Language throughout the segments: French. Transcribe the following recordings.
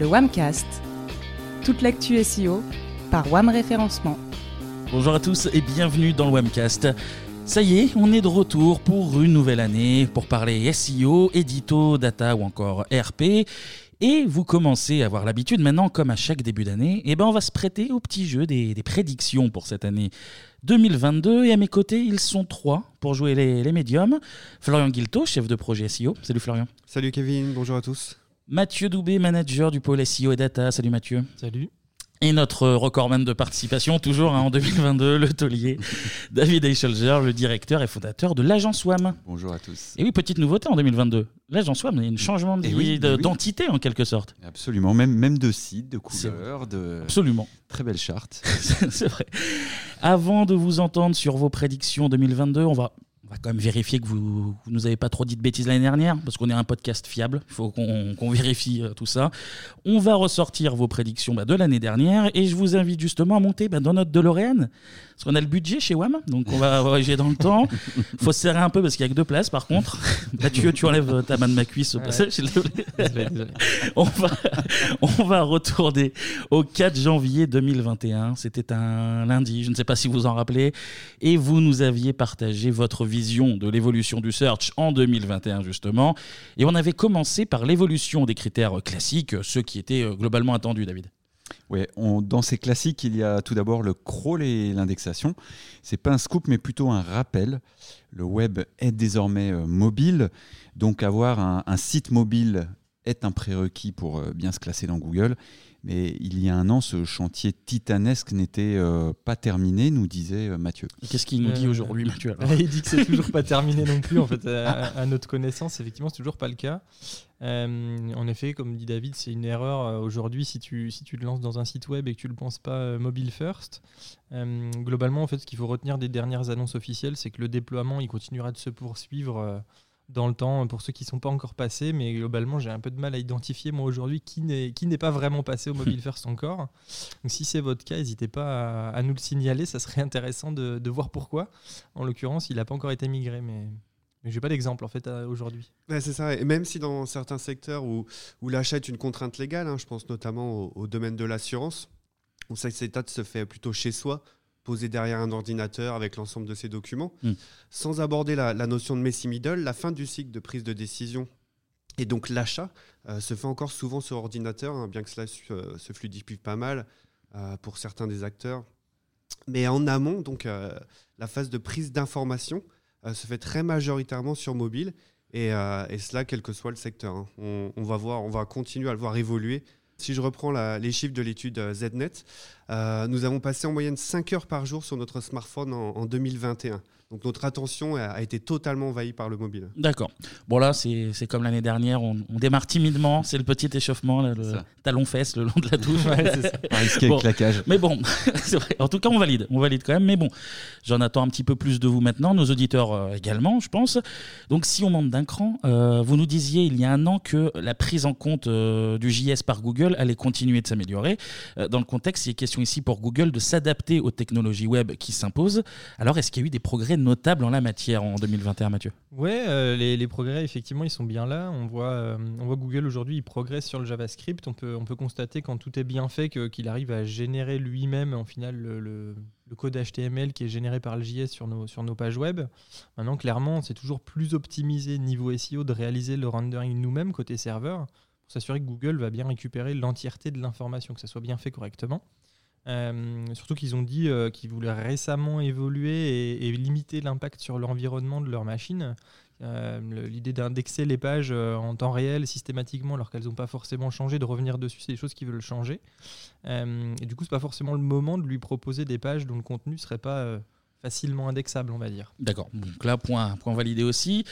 le Wamcast. Toute l'actu SEO par Wam Référencement. Bonjour à tous et bienvenue dans le Wamcast. Ça y est, on est de retour pour une nouvelle année pour parler SEO, édito, data ou encore RP. Et vous commencez à avoir l'habitude maintenant, comme à chaque début d'année, eh ben on va se prêter au petit jeu des, des prédictions pour cette année 2022. Et à mes côtés, ils sont trois pour jouer les, les médiums. Florian Guilto, chef de projet SEO. Salut Florian. Salut Kevin, bonjour à tous. Mathieu Doubé, manager du pôle SEO et data. Salut Mathieu. Salut. Et notre recordman de participation, toujours hein, en 2022, le taulier, David Eichelger, le directeur et fondateur de l'agence WAM. Bonjour à tous. Et oui, petite nouveauté en 2022. L'agence WAM, il y a un changement de- Eh oui, de- eh oui. d'entité en quelque sorte. Absolument, même, même de site, de C'est couleurs, de Absolument. très belle charte. C'est vrai. Avant de vous entendre sur vos prédictions 2022, on va, on va quand même vérifier que vous, vous nous avez pas trop dit de bêtises l'année dernière, parce qu'on est un podcast fiable. Il faut qu'on qu'on vérifie euh, tout ça. On va ressortir vos prédictions bah, de l'année dernière, et je vous invite justement à monter bah, dans notre DeLorean, parce qu'on a le budget chez WAM, donc on va voyager dans le temps. faut se serrer un peu parce qu'il y a que deux places, par contre. Mathieu, tu enlèves ta main de ma cuisse au passage. s'il te plaît. On, va, on va retourner au 4 janvier 2021. C'était un lundi, je ne sais pas si vous en rappelez. Et vous nous aviez partagé votre vision de l'évolution du search en 2021, justement. Et on avait commencé par l'évolution des critères classiques, ceux qui étaient euh, globalement attendus, David. Ouais, on- dans ces classiques, il y a tout d'abord le crawl et l'indexation. C'est pas un scoop, mais plutôt un rappel. Le web est désormais euh, mobile, donc avoir un, un site mobile est un prérequis pour euh, bien se classer dans Google. Mais il y a un an, ce chantier titanesque n'était euh, pas terminé, nous disait Mathieu. Qu'est-ce qu'il nous dit Euh, aujourd'hui, Mathieu alors Il dit que c'est toujours pas terminé non plus. En fait, à, à notre connaissance, effectivement, c'est toujours pas le cas. Euh, en effet, comme dit David, c'est une erreur euh, aujourd'hui si tu, si tu te lances dans un site web et que tu le penses pas euh, mobile first. Euh, globalement, en fait, ce qu'il faut retenir des dernières annonces officielles, c'est que le déploiement, il continuera de se poursuivre. dans le temps, pour ceux qui ne sont pas encore passés, mais globalement, j'ai un peu de mal à identifier, moi, aujourd'hui, qui n'est qui n'est pas vraiment passé au mobile first encore. Donc, si c'est votre cas, n'hésitez pas à, à nous le signaler, ça serait intéressant de, de voir pourquoi. En l'occurrence, il n'a pas encore été migré, mais, mais j'ai pas d'exemple en fait aujourd'hui. Ouais, c'est ça. Et même si dans certains secteurs où, où l'achat est une contrainte légale, hein, je pense notamment au, au domaine de l'assurance, où cette étape se fait plutôt chez soi, posé derrière un ordinateur avec l'ensemble de ses documents, Mm. sans aborder la, la notion de Messi Middle, la fin du cycle de prise de décision et donc l'achat euh, se fait encore souvent sur ordinateur, hein, bien que cela euh, se fluidifie pas mal euh, pour certains des acteurs. Mais en amont, donc euh, la phase de prise d'information euh, se fait très majoritairement sur mobile. Et, euh, et cela, quel que soit le secteur. hein. On, va voir, on va continuer à le voir évoluer. Si je reprends les chiffres de l'étude euh, ZNet, euh, nous avons passé en moyenne 5 heures par jour sur notre smartphone en 2021. Donc notre attention a, été totalement envahie par le mobile. D'accord. Bon là, c'est c'est comme l'année dernière, on, on démarre timidement, c'est le petit échauffement, là, le talon-fesse le long de la touche. Ouais, Bon. claquage. Mais bon, c'est vrai. En tout cas, on valide. On valide quand même. Mais bon, j'en attends un petit peu plus de vous maintenant, nos auditeurs euh, également, je pense. Donc, si on monte d'un cran, euh, vous nous disiez il y a un an que la prise en compte euh, du JS par Google allait continuer de s'améliorer. Euh, dans le contexte, il est question ici pour Google de s'adapter aux technologies web qui s'imposent. Alors, est-ce qu'il y a eu des progrès notables en la matière en 2021, Mathieu? Ouais, euh, les, les progrès, effectivement, ils sont bien là. On voit, euh, on voit Google aujourd'hui, il progresse sur le JavaScript. On peut, on peut constater quand tout est bien fait qu'il arrive à générer lui-même, en final, le, le- le code HTML qui est généré par le JS sur nos, sur nos pages web. Maintenant, clairement, c'est toujours plus optimisé niveau SEO de réaliser le rendering nous-mêmes côté serveur pour s'assurer que Google va bien récupérer l'entièreté de l'information, que ça soit bien fait correctement. Euh, surtout qu'ils ont dit euh, qu'ils voulaient récemment évoluer et, limiter l'impact sur l'environnement de leur machine. Euh, L'idée d'indexer les pages en temps réel systématiquement alors qu'elles n'ont pas forcément changé, de revenir dessus, c'est des choses qu'ils veulent changer. Et du coup, c'est pas forcément le moment de lui proposer des pages dont le contenu serait pas facilement indexable, on va dire. D'accord. Donc là, point, point validé aussi.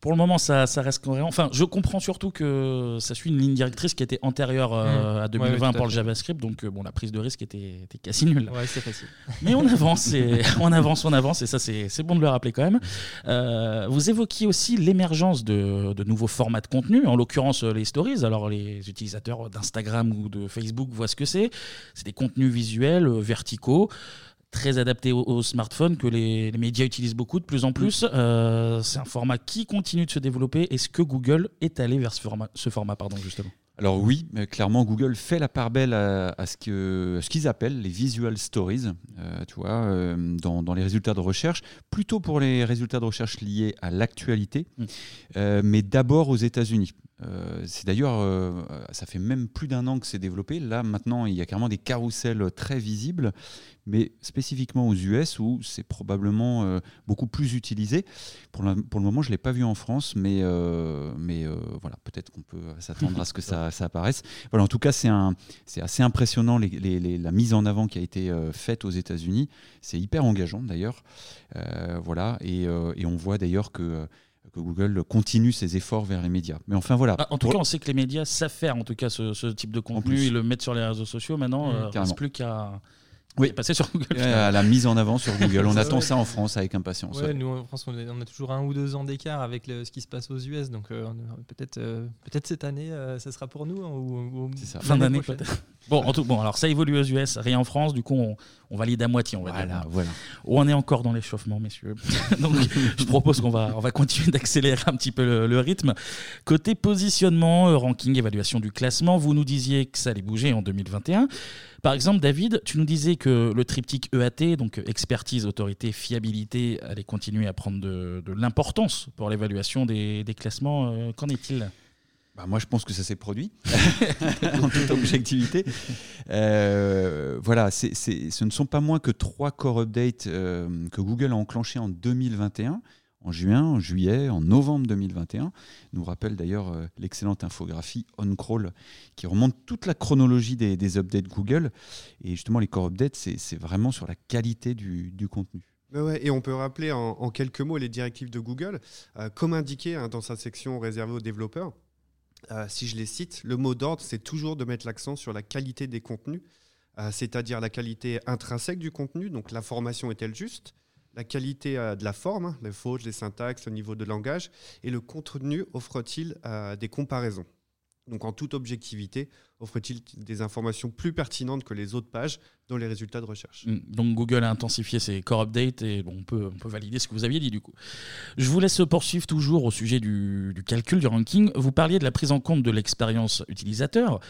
Pour le moment, ça, ça reste cohérent. Enfin, je comprends surtout que ça suit une ligne directrice qui était antérieure euh, Mmh. à Ouais, 2020 ouais, tout à pour le. JavaScript. Donc, euh, bon, la prise de risque était, était quasi nulle. Ouais, c'est facile. Mais on avance, et, on avance, on avance, et ça, c'est c'est bon de le rappeler quand même. Euh, vous évoquiez aussi l'émergence de, de nouveaux formats de contenu, en l'occurrence les stories. Alors, les utilisateurs d'Instagram ou de Facebook voient ce que c'est. C'est des contenus visuels verticaux très adaptés au, au smartphone que les, les médias utilisent beaucoup de plus en plus. Euh, c'est un format qui continue de se développer. Est-ce que Google est allé vers ce format, ce format pardon, justement? Alors oui, clairement Google fait la part belle à, ce qu'ils ce qu'ils appellent les visual stories, euh, tu vois, euh, dans, dans, les résultats de recherche, plutôt pour les résultats de recherche liés à l'actualité, mm. euh, mais d'abord aux États-Unis. Euh, c'est d'ailleurs, euh, ça fait même plus d'un an que c'est développé. Là, maintenant, il y a carrément des carousels très visibles, mais spécifiquement aux US où c'est probablement euh, beaucoup plus utilisé. Pour, pour le moment, je ne l'ai pas vu en France, mais, mais voilà, peut-être qu'on peut, s'attendre à ce que ça, ça, apparaisse. Voilà, en tout cas, c'est assez impressionnant les, la mise en avant qui a été faite aux États-Unis. C'est hyper engageant d'ailleurs. voilà, et, et, on voit d'ailleurs que que Google continue ses efforts vers les médias. Mais enfin voilà. Bah, en tout cas, on sait que les médias savent faire en tout cas ce, type de contenu, ils le mettent sur les réseaux sociaux. Maintenant, mmh, euh, il ne reste plus qu'à oui. passer sur Google. à la mise en avant sur Google. On attend ça en France avec impatience. Nous, en France, on a toujours un ou deux ans d'écart avec ce qui se passe aux US. Donc euh, peut-être euh, peut-être cette année, ça sera pour nous. Hein, ou, ça. Fin d'année peut-être. Bon, en tout, bon, alors ça évolue aux US, rien en France. Du coup, on, on valide à moitié, on va voilà, dire. Voilà. On est encore dans l'échauffement, messieurs. Donc, je propose qu'on va, on va continuer d'accélérer un petit peu le, rythme. Côté positionnement, euh, ranking, évaluation du classement, vous nous disiez que ça allait bouger en 2021. Par exemple, David, tu nous disais que le triptyque EAT, donc expertise, autorité, fiabilité, allait continuer à prendre de, de l'importance pour l'évaluation des, des classements. Euh, qu'en est-il? Bah, moi, je pense que ça s'est produit, en toute objectivité. Euh, voilà, ce ne sont pas moins que trois core updates euh, que Google a enclenchés en 2021, en juin, en juillet, en novembre 2021. Nous rappelle d'ailleurs euh, l'excellente infographie OnCrawl qui remonte toute la chronologie des, updates Google. Et justement, les core updates, c'est vraiment sur la qualité du, contenu. et on peut rappeler en, quelques mots les directives de Google, comme indiqué hein, dans sa section réservée aux développeurs. Euh, si je les cite, le mot d'ordre, c'est toujours de mettre l'accent sur la qualité des contenus, euh, c'est-à-dire la qualité intrinsèque du contenu, donc l'information est-elle juste, la qualité euh, de la forme, hein, les fautes, les syntaxes, le niveau de langage, et le contenu offre-t-il des comparaisons. Donc en toute objectivité, offre-t-il des informations plus pertinentes que les autres pages dans les résultats de recherche? Mm. Donc Google a intensifié ses core updates et bon, on, peut, on peut valider ce que vous aviez dit du coup. Je vous laisse poursuivre toujours au sujet du, du calcul, du ranking. Vous parliez de la prise en compte de l'expérience utilisateur.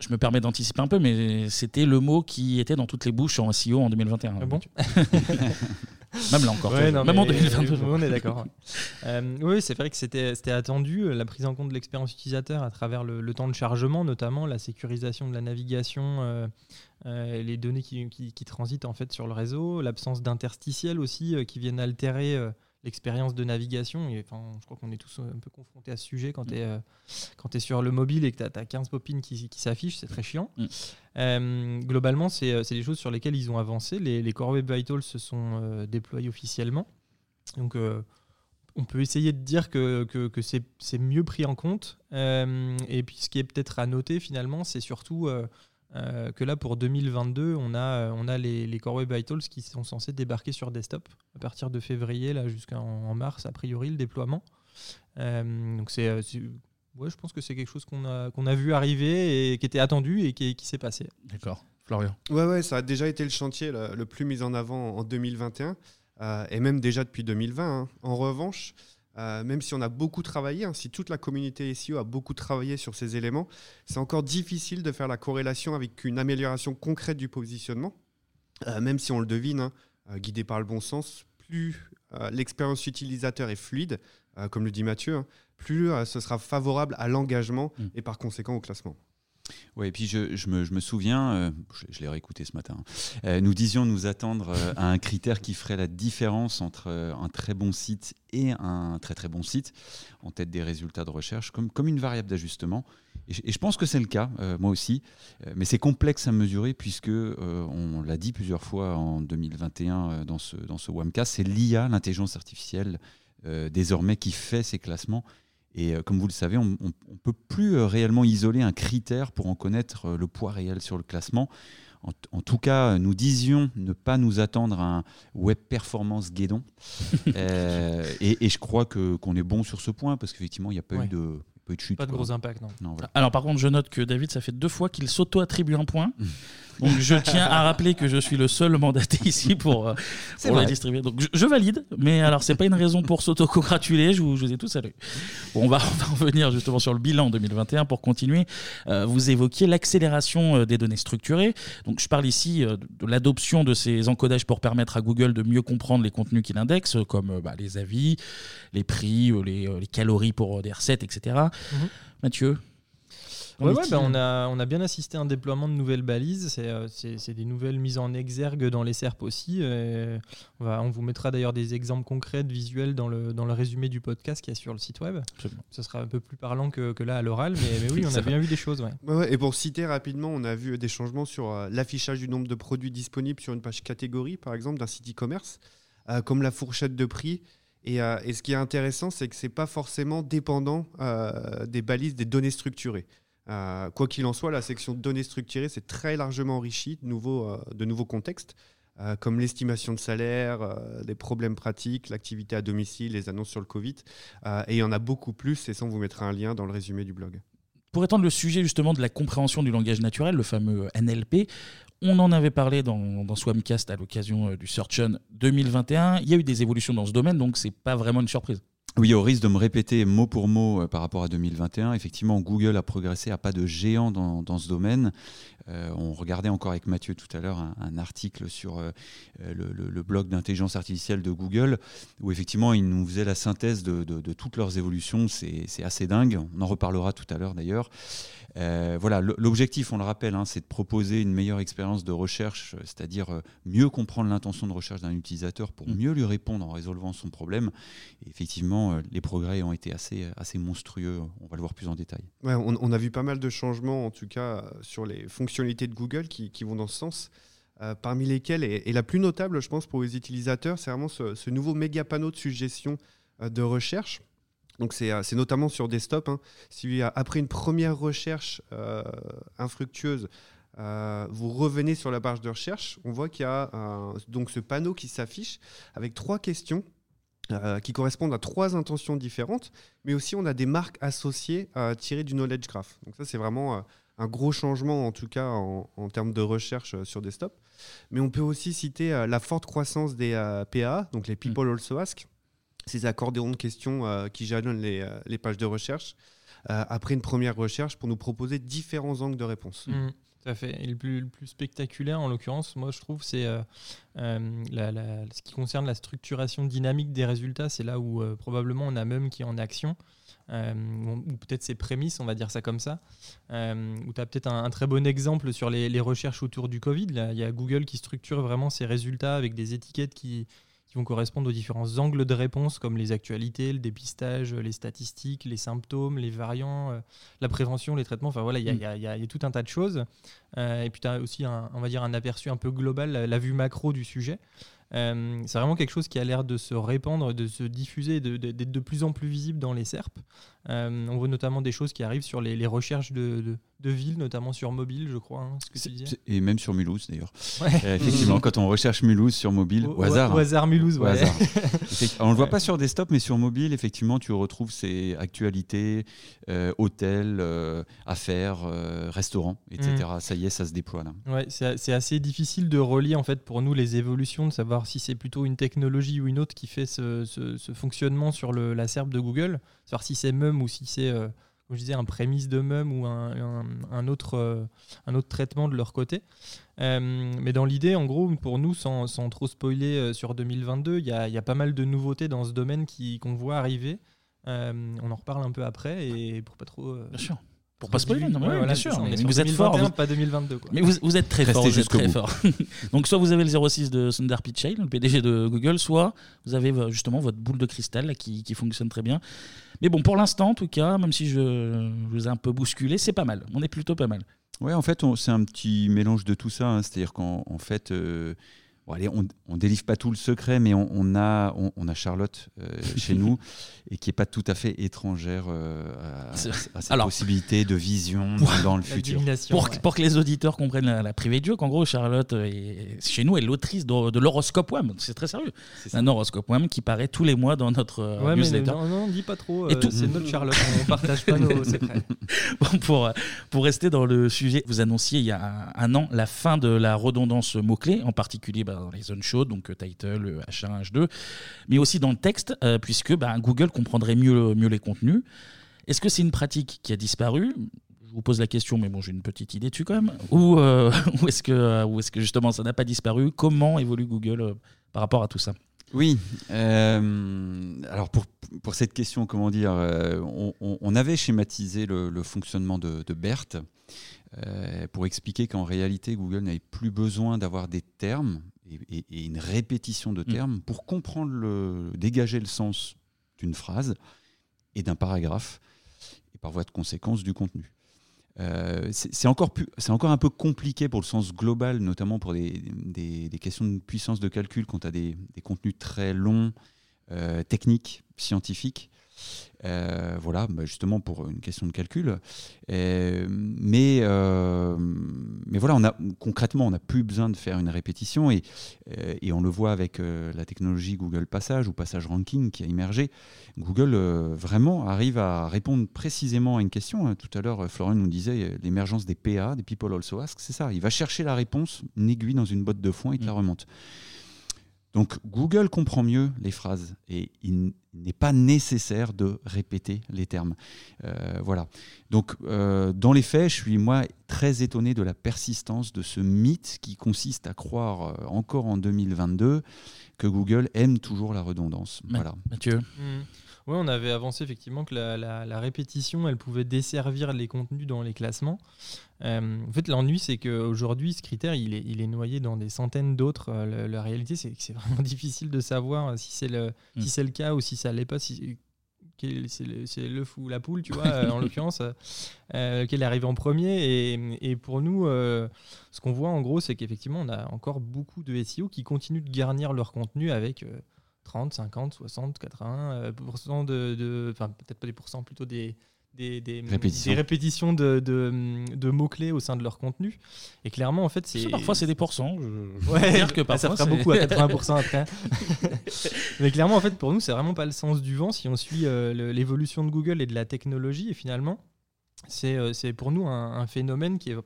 Je me permets d'anticiper un peu, mais c'était le mot qui était dans toutes les bouches en SEO en 2021. Ah bon? Même là encore. même en 2022. On est d'accord. Euh, oui, c'est vrai que c'était attendu, euh, la prise en compte de l'expérience utilisateur à travers le, temps de chargement, notamment la sécurisation de la navigation, euh, les données qui, qui, transitent en fait sur le réseau, l'absence d'interstitiels aussi qui viennent altérer l'expérience de navigation. Et, enfin, je crois qu'on est tous un peu confrontés à ce sujet quand tu es, es, sur le mobile et que tu as, 15 popines qui, qui s'affichent, c'est très chiant. Mm. Euh, globalement, c'est des choses sur lesquelles ils ont avancé. Les, les Core Web Vitals se sont euh, déployés officiellement. Donc, euh, on peut essayer de dire que, que, que c'est mieux pris en compte. et puis, ce qui est peut-être à noter finalement, c'est surtout euh, que là pour 2022, on a, on a les, les Core Web Vitals qui sont censés débarquer sur desktop à partir de février là jusqu'en mars a priori le déploiement. Euh, donc c'est, euh, ouais, je pense que c'est quelque chose qu'on a, qu'on a vu arriver et qui était attendu et qui, qui s'est passé. D'accord. Florian. Ouais, ouais, ça a déjà été le chantier le, plus mis en avant en 2021 et même déjà depuis 2020. Hein. En revanche, euh, même si on a beaucoup travaillé, hein, si toute la communauté SEO a beaucoup travaillé sur ces éléments, c'est encore difficile de faire la corrélation avec une amélioration concrète du positionnement. Euh, même si on le devine, hein, euh, guidé par le bon sens, plus l'expérience utilisateur est fluide, comme le dit Mathieu, hein, plus ce sera favorable à l'engagement mm. et par conséquent au classement. Oui, et puis je, me, souviens, euh, je, l'ai réécouté ce matin, euh, nous disions nous attendre euh, à un critère qui ferait la différence entre un très bon site et un très très bon site en tête des résultats de recherche, comme, comme une variable d'ajustement. Et, je pense que c'est le cas, moi aussi, mais c'est complexe à mesurer puisque, on l'a dit plusieurs fois en 2021 dans ce, dans ce WAMCA, c'est l'IA, l'intelligence artificielle, désormais qui fait ces classements et euh, comme vous le savez, on ne peut plus euh, réellement isoler un critère pour en connaître euh, le poids réel sur le classement. En, tout cas, nous disions ne pas nous attendre à un web performance guédon. et, je crois qu'on est bon sur ce point parce qu'effectivement, il n'y a pas eu de, pas de chute. Pas de gros impact, non. Alors, par contre, je note que David, ça fait deux fois qu'il s'auto-attribue un point. Donc je tiens à rappeler que je suis le seul mandaté ici pour, euh, pour les distribuer. Donc je, je valide, mais alors c'est pas une raison pour s'autocongratuler, je vous, je vous ai tous salués. Bon, on, va, on va revenir justement sur le bilan 2021 pour continuer. Euh, vous évoquiez l'accélération euh, des données structurées. Donc je parle ici euh, de l'adoption de ces encodages pour permettre à Google de mieux comprendre les contenus qu'il indexe, euh, comme euh, bah, les avis, les prix, euh, les, euh, les calories pour des recettes, etc. Mhm. Mathieu qu'en Ouais, ouais, bah, on, a, on a bien assisté à un déploiement de nouvelles balises. C'est euh, c'est- c'est des nouvelles mises en exergue dans les SERP aussi. on, va, on vous mettra d'ailleurs des exemples concrets visuels dans le, dans le résumé du podcast qui est sur le site web. Absolument. Ce sera un peu plus parlant que, que là à l'oral, mais, mais oui, on a bien vu des choses. Ouais. Ouais, ouais, et pour citer rapidement, on a vu des changements sur euh, l'affichage du nombre de produits disponibles sur une page catégorie, par exemple, d'un site e-commerce, euh, comme la fourchette de prix. Et, euh, et ce qui est intéressant, c'est que c'est pas forcément dépendant euh, des balises, des données structurées. Euh, quoi qu'il en soit, la section données structurées, c'est très largement enrichi de nouveaux, euh, contextes, euh, comme l'estimation de salaire, des problèmes pratiques, l'activité à domicile, les annonces sur le Covid. Et il y en a beaucoup plus, et ça, on vous mettra un lien dans le résumé du blog. Pour étendre le sujet justement de la compréhension du langage naturel, le fameux NLP, on en avait parlé dans, Swamcast à l'occasion du Search On 2021. Il y a eu des évolutions dans ce domaine, donc c'est pas vraiment une surprise. Oui, au risque de me répéter mot pour mot euh, par rapport à 2021, effectivement, Google a progressé à pas de géant dans, dans ce domaine. Euh, on regardait encore avec Mathieu tout à l'heure un, un article sur euh, euh, le, le- le blog d'intelligence artificielle de Google, où effectivement, ils nous faisaient la synthèse de, de- de toutes leurs évolutions. C'est assez dingue. On en reparlera tout à l'heure d'ailleurs. Euh, voilà, l'objectif, on le rappelle, hein, c'est de proposer une meilleure expérience de recherche, c'est-à-dire mieux comprendre l'intention de recherche d'un utilisateur pour Mm. mieux lui répondre en résolvant son problème. Et effectivement, les progrès ont été assez, assez monstrueux. On va le voir plus en détail. Ouais, on, on a vu pas mal de changements, en tout cas, sur les de Google qui, vont dans ce sens. Euh, parmi lesquelles, et, la plus notable, je pense, pour les utilisateurs, c'est vraiment ce, nouveau méga panneau de suggestions euh, de recherche. Donc, c'est euh, c'est notamment sur desktop. hein. Si après une première recherche infructueuse, vous revenez sur la page de recherche, on voit qu'il y a donc ce panneau qui s'affiche avec trois questions qui correspondent à trois intentions différentes mais aussi on a des marques associées tirées du knowledge graph. Donc ça, c'est vraiment un gros changement, en tout cas en, en termes de recherche euh, sur desktop. Mais on peut aussi citer euh, la forte croissance des euh, PA, donc les People Also Ask, ces accordéons de questions qui jalonnent les, les pages de recherche, après une première recherche pour nous proposer différents angles de réponse. Mm, tout à fait. Et le plus, le plus spectaculaire, en l'occurrence, moi, je trouve, c'est euh, euh, la- la- ce qui concerne la structuration dynamique des résultats. C'est là où euh, probablement on a même qui est en action, euh, ou, peut-être ses prémices, on va dire ça comme ça. Euh, où tu as peut-être un, très bon exemple sur les, recherches autour du Covid. Là, il y a Google qui structure vraiment ses résultats avec des étiquettes qui qui vont correspondre aux différents angles de réponse, comme les actualités, le dépistage, les statistiques, les symptômes, les variants, euh, la prévention, les traitements. Enfin voilà, il y, y a- tout un tas de choses. Et puis tu as aussi, un, on va dire, un aperçu un peu global, la vue macro du sujet. Euh, c'est vraiment quelque chose qui a l'air de se répandre, de se diffuser, d'être de, plus en plus visible dans les SERP. Euh, on voit notamment des choses qui arrivent sur les, les recherches de, de, de villes, notamment sur mobile, je crois, hein, ce que tu disais. Et même sur Mulhouse d'ailleurs. Ouais. Euh, effectivement, quand on recherche Mulhouse sur mobile, au, Au- hasard. au hein. hasard Mulhouse, Au ouais. hasard. Effect- On ne le voit Ouais. pas sur desktop, mais sur mobile, effectivement, tu retrouves ces actualités, euh, hôtels, affaires, restaurants, etc. Mm. Ça y est, ça se déploie là. Ouais, c'est assez difficile de relier en fait pour nous les évolutions, de savoir si c'est plutôt une technologie ou une autre qui fait ce, ce- ce fonctionnement sur le, la SERP de Google, savoir si c'est MEM ou si c'est, euh, comme je disais, un prémisse de MEM ou un, un- un autre, euh, un autre traitement de leur côté. Euh, mais dans l'idée, en gros, pour nous, sans, sans trop spoiler euh, sur 2022, il y a, il y a pas mal de nouveautés dans ce domaine qui- qu'on voit arriver. Euh, on en reparle un peu après et pour pas trop. euh, Bien sûr. Pour pas spoiler, non, Ouais, voilà, bien sûr. ça, mais vous êtes fort. 2021, vous- pas 2022. Quoi. Mais vous, vous êtes très Restez fort. Vous êtes très bout. fort. Donc soit vous avez le 06 de Sundar Pichai, le PDG de Google, soit vous avez justement votre boule de cristal là, qui, qui fonctionne très bien. Mais bon, pour l'instant, en tout cas, même si je, vous ai un peu bousculé, c'est pas mal. On est plutôt pas mal. Ouais, en fait, c'est un petit mélange de tout ça. hein. C'est-à-dire qu'en en fait, euh, allez, on, on délivre pas tout le secret, mais on, on a, on, on a Charlotte euh, chez nous et qui est pas tout à fait étrangère euh, à, à cette Alors- possibilité de vision dans le futur. Pour, ouais. pour que les auditeurs comprennent la, la privée de joke, en gros, Charlotte, est, chez nous, est l'autrice de, de l'horoscope WAM. C'est très sérieux. C'est. Un horoscope WAM qui paraît tous les mois dans notre euh, Ouais, mais newsletter. non, non, dis pas trop. Et euh, tout- C'est notre Charlotte, on partage pas nos secrets. Bon, pour, pour rester dans le sujet, vous annonciez il y a un, un an la fin de la redondance mots-clés, en particulier bah, dans les zones chaudes, donc euh, title, euh, H1, H2, mais aussi dans le texte, euh, puisque bah, Google comprendrait mieux, mieux les contenus. Est-ce que c'est une pratique qui a disparu? Je vous pose la question, mais bon, j'ai une petite idée dessus quand même. Ou, euh, est-ce que, ou est-ce que justement ça n'a pas disparu? Comment évolue Google euh, par rapport à tout ça? Oui. euh, alors pour, pour cette question, comment dire, euh, on, avait schématisé le, fonctionnement de, de BERT euh, pour expliquer qu'en réalité, Google n'avait plus besoin d'avoir des termes et, une répétition de termes pour comprendre le, dégager le sens d'une phrase et d'un paragraphe et par voie de conséquence du contenu. Euh, c'est encore, plus- c'est encore un peu compliqué pour le sens global, notamment pour des, des- des questions de puissance de calcul, quand tu as des, des contenus très longs, euh, techniques, scientifiques. Euh, voilà, bah, justement pour une question de calcul. Mais, euh, mais voilà, on a, concrètement, on n'a plus besoin de faire une répétition et, euh, et on le voit avec la technologie Google Passage ou Passage Ranking qui a émergé. Google vraiment arrive à répondre précisément à une question. hein. Tout à l'heure, Florian nous disait l'émergence des PA, des People Also Ask, c'est ça. Il va chercher la réponse, une aiguille dans une botte de foin, il te la remonte. Donc Google comprend mieux les phrases et il n'est pas nécessaire de répéter les termes. Euh, voilà. Donc euh, dans les faits, je suis moi très étonné de la persistance de ce mythe qui consiste à croire euh, encore en 2022 que Google aime toujours la redondance. Ma- Voilà. Mathieu Mm. Oui, on avait avancé effectivement que la, la- la répétition, elle pouvait desservir les contenus dans les classements. Euh, en fait, l'ennui, c'est qu'aujourd'hui, ce critère, il est, il est noyé dans des centaines d'autres. Euh, le- la réalité, c'est que c'est vraiment difficile de savoir si c'est le, Mm. si c'est le cas ou si ça l'est pas. Si, c'est le, c'est l'œuf ou la poule, tu vois, euh, en l'occurrence, euh, euh, lequel arrive en premier. Et, et pour nous, euh, ce qu'on voit en gros, c'est qu'effectivement, on a encore beaucoup de SEO qui continuent de garnir leur contenu avec euh, 30, 50, 60, 80 euh, pourcents de, de- enfin peut-être pas des pourcents, plutôt des des, des- Répétitions. des répétitions de, de- de mots-clés au sein de leur contenu. Et clairement, en fait, c'est. Parfois, c'est des pourcents. Je, je Ouais, veux dire que ah, ça parfois, fera beaucoup à 80% après. Mais clairement, en fait, pour nous, c'est vraiment pas le sens du vent si on suit euh, l'évolution de Google et de la technologie. Et finalement, c'est euh, c'est pour nous un, un phénomène qui est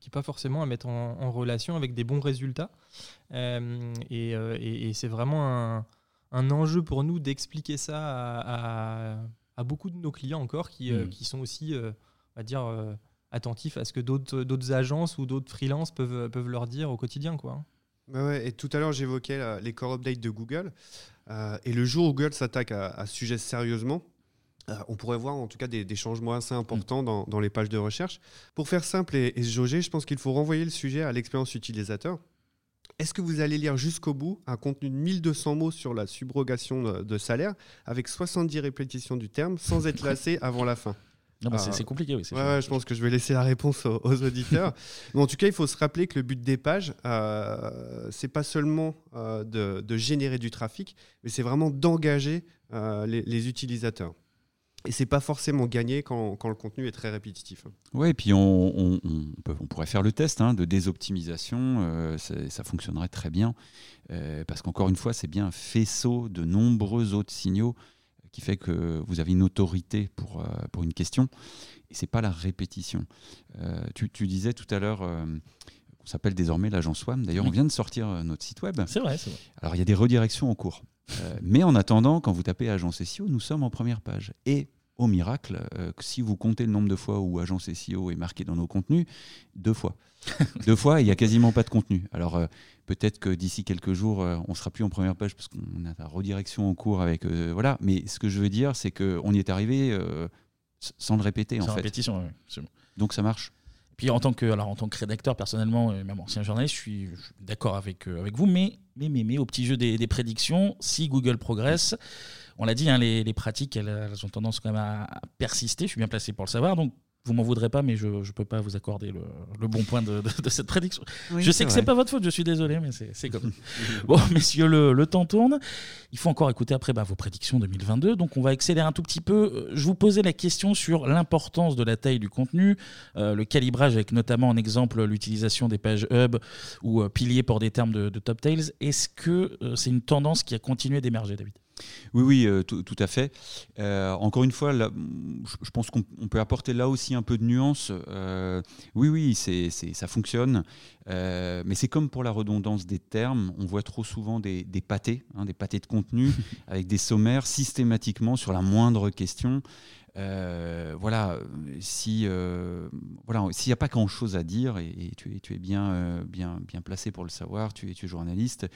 qui est pas forcément à mettre en, en relation avec des bons résultats. Euh, et euh, et- et c'est vraiment un, un enjeu pour nous d'expliquer ça à, à- à beaucoup de nos clients encore qui, euh, Mm. qui sont aussi, euh, on va dire, euh, attentifs à ce que d'autres d'autres agences ou d'autres freelances peuvent, peuvent leur dire au quotidien. Quoi. Ouais, et tout à l'heure, j'évoquais les core updates de Google. Euh, et le jour où Google s'attaque à, à ce sujet sérieusement, euh, on pourrait voir en tout cas des, des changements assez importants dans, dans les pages de recherche. Pour faire simple et, et se jauger, je pense qu'il faut renvoyer le sujet à l'expérience utilisateur. Est-ce que vous allez lire jusqu'au bout un contenu de 1200 mots sur la subrogation de, salaire avec 70 répétitions du terme sans être lassé avant la fin? Bah, Ah. c'est compliqué, oui. c'est Ouais, sûr. ouais, je pense que je vais laisser la réponse aux, aux auditeurs. Mais en tout cas, il faut se rappeler que le but des pages, euh, c'est pas seulement euh, de, de générer du trafic, mais c'est vraiment d'engager euh, les, les utilisateurs. Et c'est pas forcément gagné quand, quand le contenu est très répétitif. Ouais, et puis on, on- on peut- on pourrait faire le test hein, de désoptimisation, euh, ça, fonctionnerait très bien, euh, parce qu'encore une fois, c'est bien un faisceau de nombreux autres signaux qui fait que vous avez une autorité pour, euh, pour une question, et c'est pas la répétition. Euh, tu, tu disais tout à l'heure euh, qu'on s'appelle désormais l'agence WAM, d'ailleurs Oui. on vient de sortir notre site web. C'est vrai, c'est vrai. Alors il y a des redirections en cours. Euh, mais en attendant, quand vous tapez agence SEO, nous sommes en première page. Et au miracle, euh, si vous comptez le nombre de fois où agence SEO est marqué dans nos contenus, deux fois. deux fois, il n'y a quasiment pas de contenu. Alors euh, peut-être que d'ici quelques jours, euh, on sera plus en première page parce qu'on a la redirection en cours avec. voilà. Mais ce que je veux dire, c'est qu'on y est arrivé sans le répéter C'est en fait. répétition, oui. Donc ça marche. Puis en tant que, alors en tant que rédacteur, personnellement, et même ancien journaliste, je suis, d'accord avec, euh, avec vous, mais, mais, mais, mais au petit jeu des, prédictions, si Google progresse, on l'a dit, hein, les, les pratiques, elles ont tendance quand même à, à persister, je suis bien placé pour le savoir, donc vous m'en voudrez pas, mais je ne peux pas vous accorder le, le bon point de, de- de cette prédiction. Oui, je sais c'est que vrai. c'est pas votre faute, je suis désolé, mais c'est c'est comme. bon, messieurs, le, le temps tourne. Il faut encore écouter après bah, vos prédictions 2022. Donc, on va accélérer un tout petit peu. Euh, Je vous posais la question sur l'importance de la taille du contenu, euh, le calibrage avec notamment en exemple l'utilisation des pages hub ou euh, piliers pour des termes de, de top tails. Est-ce que euh, c'est une tendance qui a continué d'émerger, David? Oui, oui, euh, tout, tout à fait. Euh, encore une fois, là, je, pense qu'on on peut apporter là aussi un peu de nuance. Euh, oui, oui, c'est, ça fonctionne. Mais c'est comme pour la redondance des termes. On voit trop souvent des, des pâtés, hein, des pâtés de contenu, avec des sommaires systématiquement sur la moindre question. Voilà, si voilà, s'il n'y a pas grand chose à dire et, et tu es, tu es bien, bien, bien placé pour le savoir, tu es, tu es journaliste.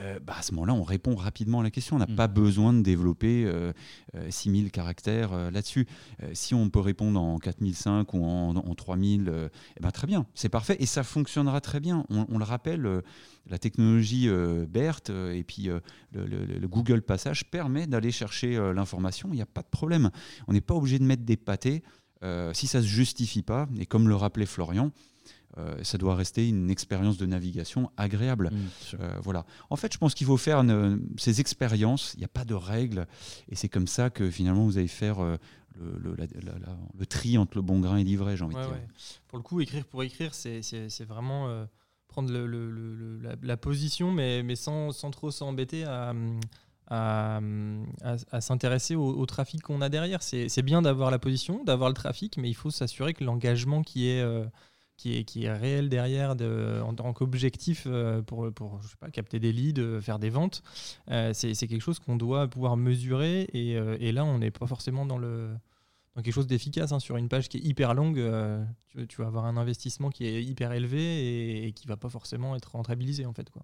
Euh, bah, à ce moment-là, on répond rapidement à la question. On n'a Mm. pas besoin de développer euh, euh, 6000 caractères euh, là-dessus. Euh, si on peut répondre en 4005 ou en, en 3000, euh, eh ben, très bien, c'est parfait et ça fonctionnera très bien. On, on le rappelle, la technologie BERT et puis le, le- le Google Passage permet d'aller chercher l'information. Il n'y a pas de problème. On n'est pas obligé de mettre des pâtés si ça ne se justifie pas. Et comme le rappelait Florian, euh, ça doit rester une expérience de navigation agréable. Euh, voilà. En fait, je pense qu'il faut faire une- ces expériences. Il n'y a pas de règles. Et c'est comme ça que finalement, vous allez faire euh, le, le- la- la- la- le tri entre le bon grain et l'ivraie, j'ai envie Ouais, de dire. ouais. Pour le coup, écrire pour écrire, c'est vraiment euh, prendre le- la, position, mais, mais sans, sans trop s'embêter à, à, à- à s'intéresser au, au trafic qu'on a derrière. C'est c'est bien d'avoir la position, d'avoir le trafic, mais il faut s'assurer que l'engagement qui est... euh, qui est, qui est réel derrière de, en tant qu'objectif euh, pour, pour je sais pas, capter des leads, euh, faire des ventes, euh, c'est quelque chose qu'on doit pouvoir mesurer. Et, euh, et là, on n'est pas forcément dans, le, dans quelque chose d'efficace. hein. Sur une page qui est hyper longue, tu, vas avoir un investissement qui est hyper élevé et, qui va pas forcément être rentabilisé en fait. Quoi.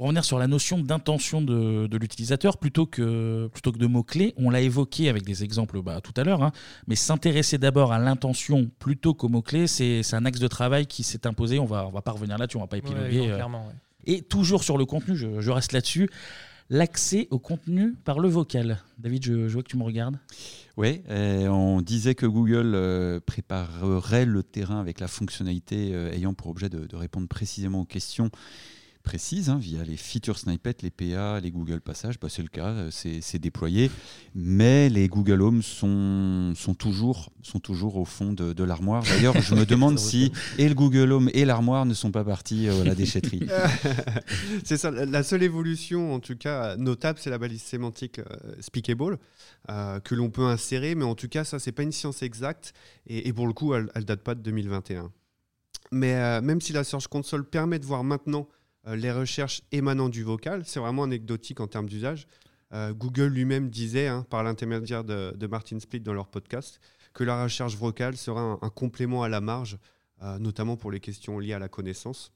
Pour revenir sur la notion d'intention de, de l'utilisateur, plutôt que, plutôt que de mots-clés, on l'a évoqué avec des exemples bah, tout à l'heure, hein, mais s'intéresser d'abord à l'intention plutôt qu'aux mots-clés, c'est c'est un axe de travail qui s'est imposé. On va, on va pas revenir là-dessus, on va pas épiloguer. Ouais, non, euh. clairement, ouais. Et toujours sur le contenu, je, je reste là-dessus, l'accès au contenu par le vocal. David, je, je vois que tu me regardes. Oui, on disait que Google euh, préparerait le terrain avec la fonctionnalité euh, ayant pour objet de, de répondre précisément aux questions précises hein, via les features snippets, les PA, les Google Passages. Bah, c'est le cas, euh, c'est c'est déployé. Mais les Google Home sont, sont, toujours, sont toujours au fond de, de l'armoire. D'ailleurs, je me demande si et le Google Home et l'armoire ne sont pas partis euh, à la déchetterie. c'est ça. La seule évolution, en tout cas notable, c'est la balise sémantique euh, speakable euh, que l'on peut insérer, mais en tout cas, ça, c'est pas une science exacte et, et pour le coup, elle, elle date pas de 2021. Mais euh, même si la Search Console permet de voir maintenant les recherches émanant du vocal, c'est vraiment anecdotique en termes d'usage. Euh, Google lui-même disait, hein, par l'intermédiaire de, Martin Split dans leur podcast, que la recherche vocale sera un, complément à la marge, euh, notamment pour les questions liées à la connaissance.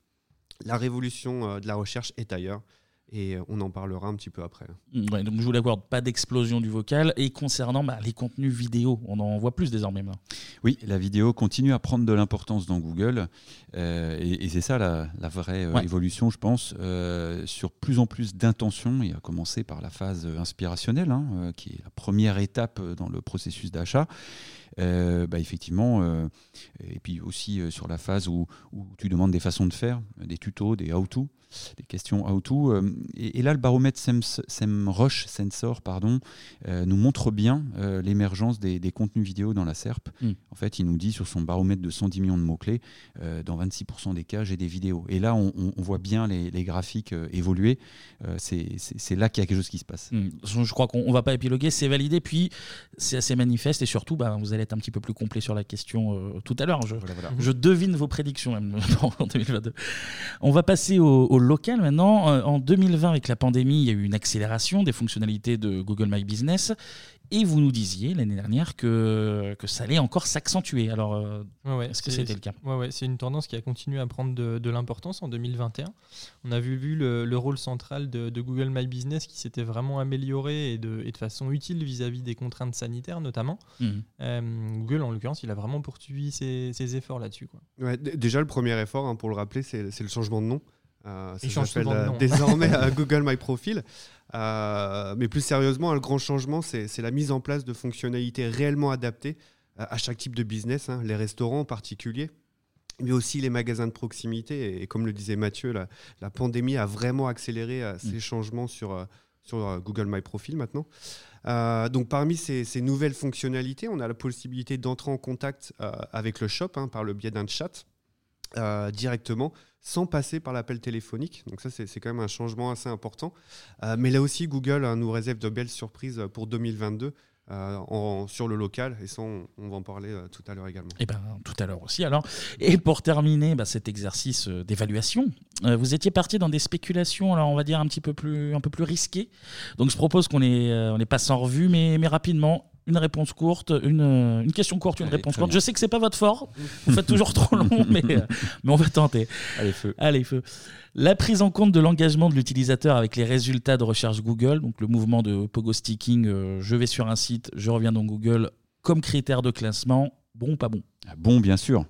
La révolution euh, de la recherche est ailleurs et euh, on en parlera un petit peu après. Mm, ouais, donc je vous l'accorde, pas d'explosion du vocal. Et concernant bah, les contenus vidéo, on en voit plus désormais. maintenant. Oui, la vidéo continue à prendre de l'importance dans Google. euh, et et c'est ça la, la vraie euh, Ouais. évolution, je pense, euh, sur plus en plus d'intentions, et à commencer par la phase inspirationnelle, hein, euh, qui est la première étape dans le processus d'achat. Euh, bah, effectivement, euh, et puis aussi euh, sur la phase où, où tu demandes des façons de faire, des tutos, des how-to, des questions how-to. et, et là, le baromètre SEMrush Sensor pardon, nous montre bien l'émergence des, des contenus vidéo dans la SERP. Mm. En fait, il nous dit sur son baromètre de 110 millions de mots-clés, dans 26% des cas, j'ai des vidéos. Et là, on, voit bien les, les graphiques évoluer. C'est là qu'il y a quelque chose qui se passe. Mm. Je crois qu'on on va pas épiloguer, c'est validé, puis c'est assez manifeste et surtout, bah, vous allez être un petit peu plus complet sur la question euh, tout à l'heure. Je, je devine vos prédictions même en 2022. On va passer au, au local maintenant. Euh, En 2020, avec la pandémie, il y a eu une accélération des fonctionnalités de Google My Business. Et vous nous disiez l'année dernière que, que ça allait encore s'accentuer. Alors, euh, Ouais, ouais, est-ce que c'est- c'était le cas? Ouais, ouais, c'est une tendance qui a continué à prendre de, de l'importance en 2021. On a vu, vu le, le rôle central de, de Google My Business qui s'était vraiment amélioré et de, et de façon utile vis-à-vis des contraintes sanitaires notamment. Mhm. Euh, Google, en l'occurrence, il a vraiment poursuivi ses, ses efforts là-dessus. quoi. Ouais, d- déjà, le premier effort, hein, pour le rappeler, c'est c'est le changement de nom. Euh, ça Il change s'appelle euh, nom. désormais euh, Google My Profile. Euh, mais plus sérieusement, hein, le grand changement, c'est c'est la mise en place de fonctionnalités réellement adaptées à chaque type de business, hein, les restaurants en particulier mais aussi les magasins de proximité. Et, comme le disait Mathieu, la, la pandémie a vraiment accéléré euh, ces changements sur, euh, sur euh, Google My Profile maintenant. Donc parmi ces, nouvelles fonctionnalités, on a la possibilité d'entrer en contact avec le shop hein, par le biais d'un chat directement sans passer par l'appel téléphonique. Donc ça, c'est quand même un changement assez important. mais là aussi, Google hein, nous réserve de belles surprises pour 2022 euh, sur le local. Et ça, on, va en parler euh, tout à l'heure également. Et eh ben, tout à l'heure aussi. Alors, et pour terminer bah, cet exercice euh, d'évaluation, vous étiez parti dans des spéculations, alors on va dire un petit peu plus, un peu plus risquées. Donc, je propose qu'on les, les passe en revue, mais, mais rapidement une réponse courte, une, une question courte, une réponse courte. Je sais que c'est pas votre fort, vous faites toujours trop long, mais, mais on va tenter. Allez, feu. Allez, feu. La prise en compte de l'engagement de l'utilisateur avec les résultats de recherche Google, donc le mouvement de pogo sticking, euh, je vais sur un site, je reviens dans Google, comme critère de classement, bon ou pas bon? Ah, Bon, bien sûr.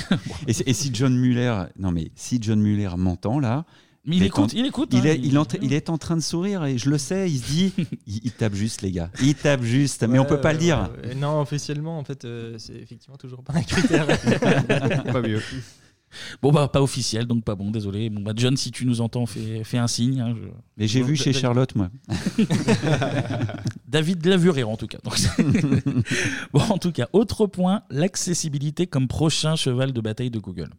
et, si John Muller, non mais si John Muller m'entend là, mais il écoute, il écoute. Il, hein, est, il, est en train de sourire et je le sais, il se dit, il, tape juste les gars, il tape juste, mais on peut pas le dire. non, officiellement, en fait, euh, c'est effectivement toujours pas un critère. pas mieux. Bon, bah, pas officiel, donc pas bon, désolé. Bon, bah, John, si tu nous entends, fais, fais un signe. Hein, Mais j'ai vu chez Charlotte, moi. David l'a vu rire, en tout cas. bon, en tout cas, autre point, l'accessibilité comme prochain cheval de bataille de Google.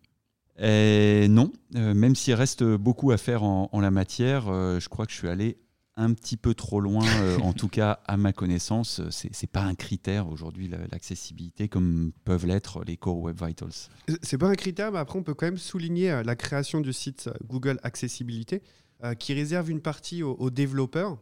Et non, euh, même s'il reste beaucoup à faire en, la matière, euh, je crois que je suis allé un petit peu trop loin, euh, en tout cas à ma connaissance. C'est n'est pas un critère aujourd'hui l'accessibilité comme peuvent l'être les Core Web Vitals. C'est pas un critère, mais après on peut quand même souligner euh, la création du site euh, Google Accessibilité qui réserve une partie aux, développeurs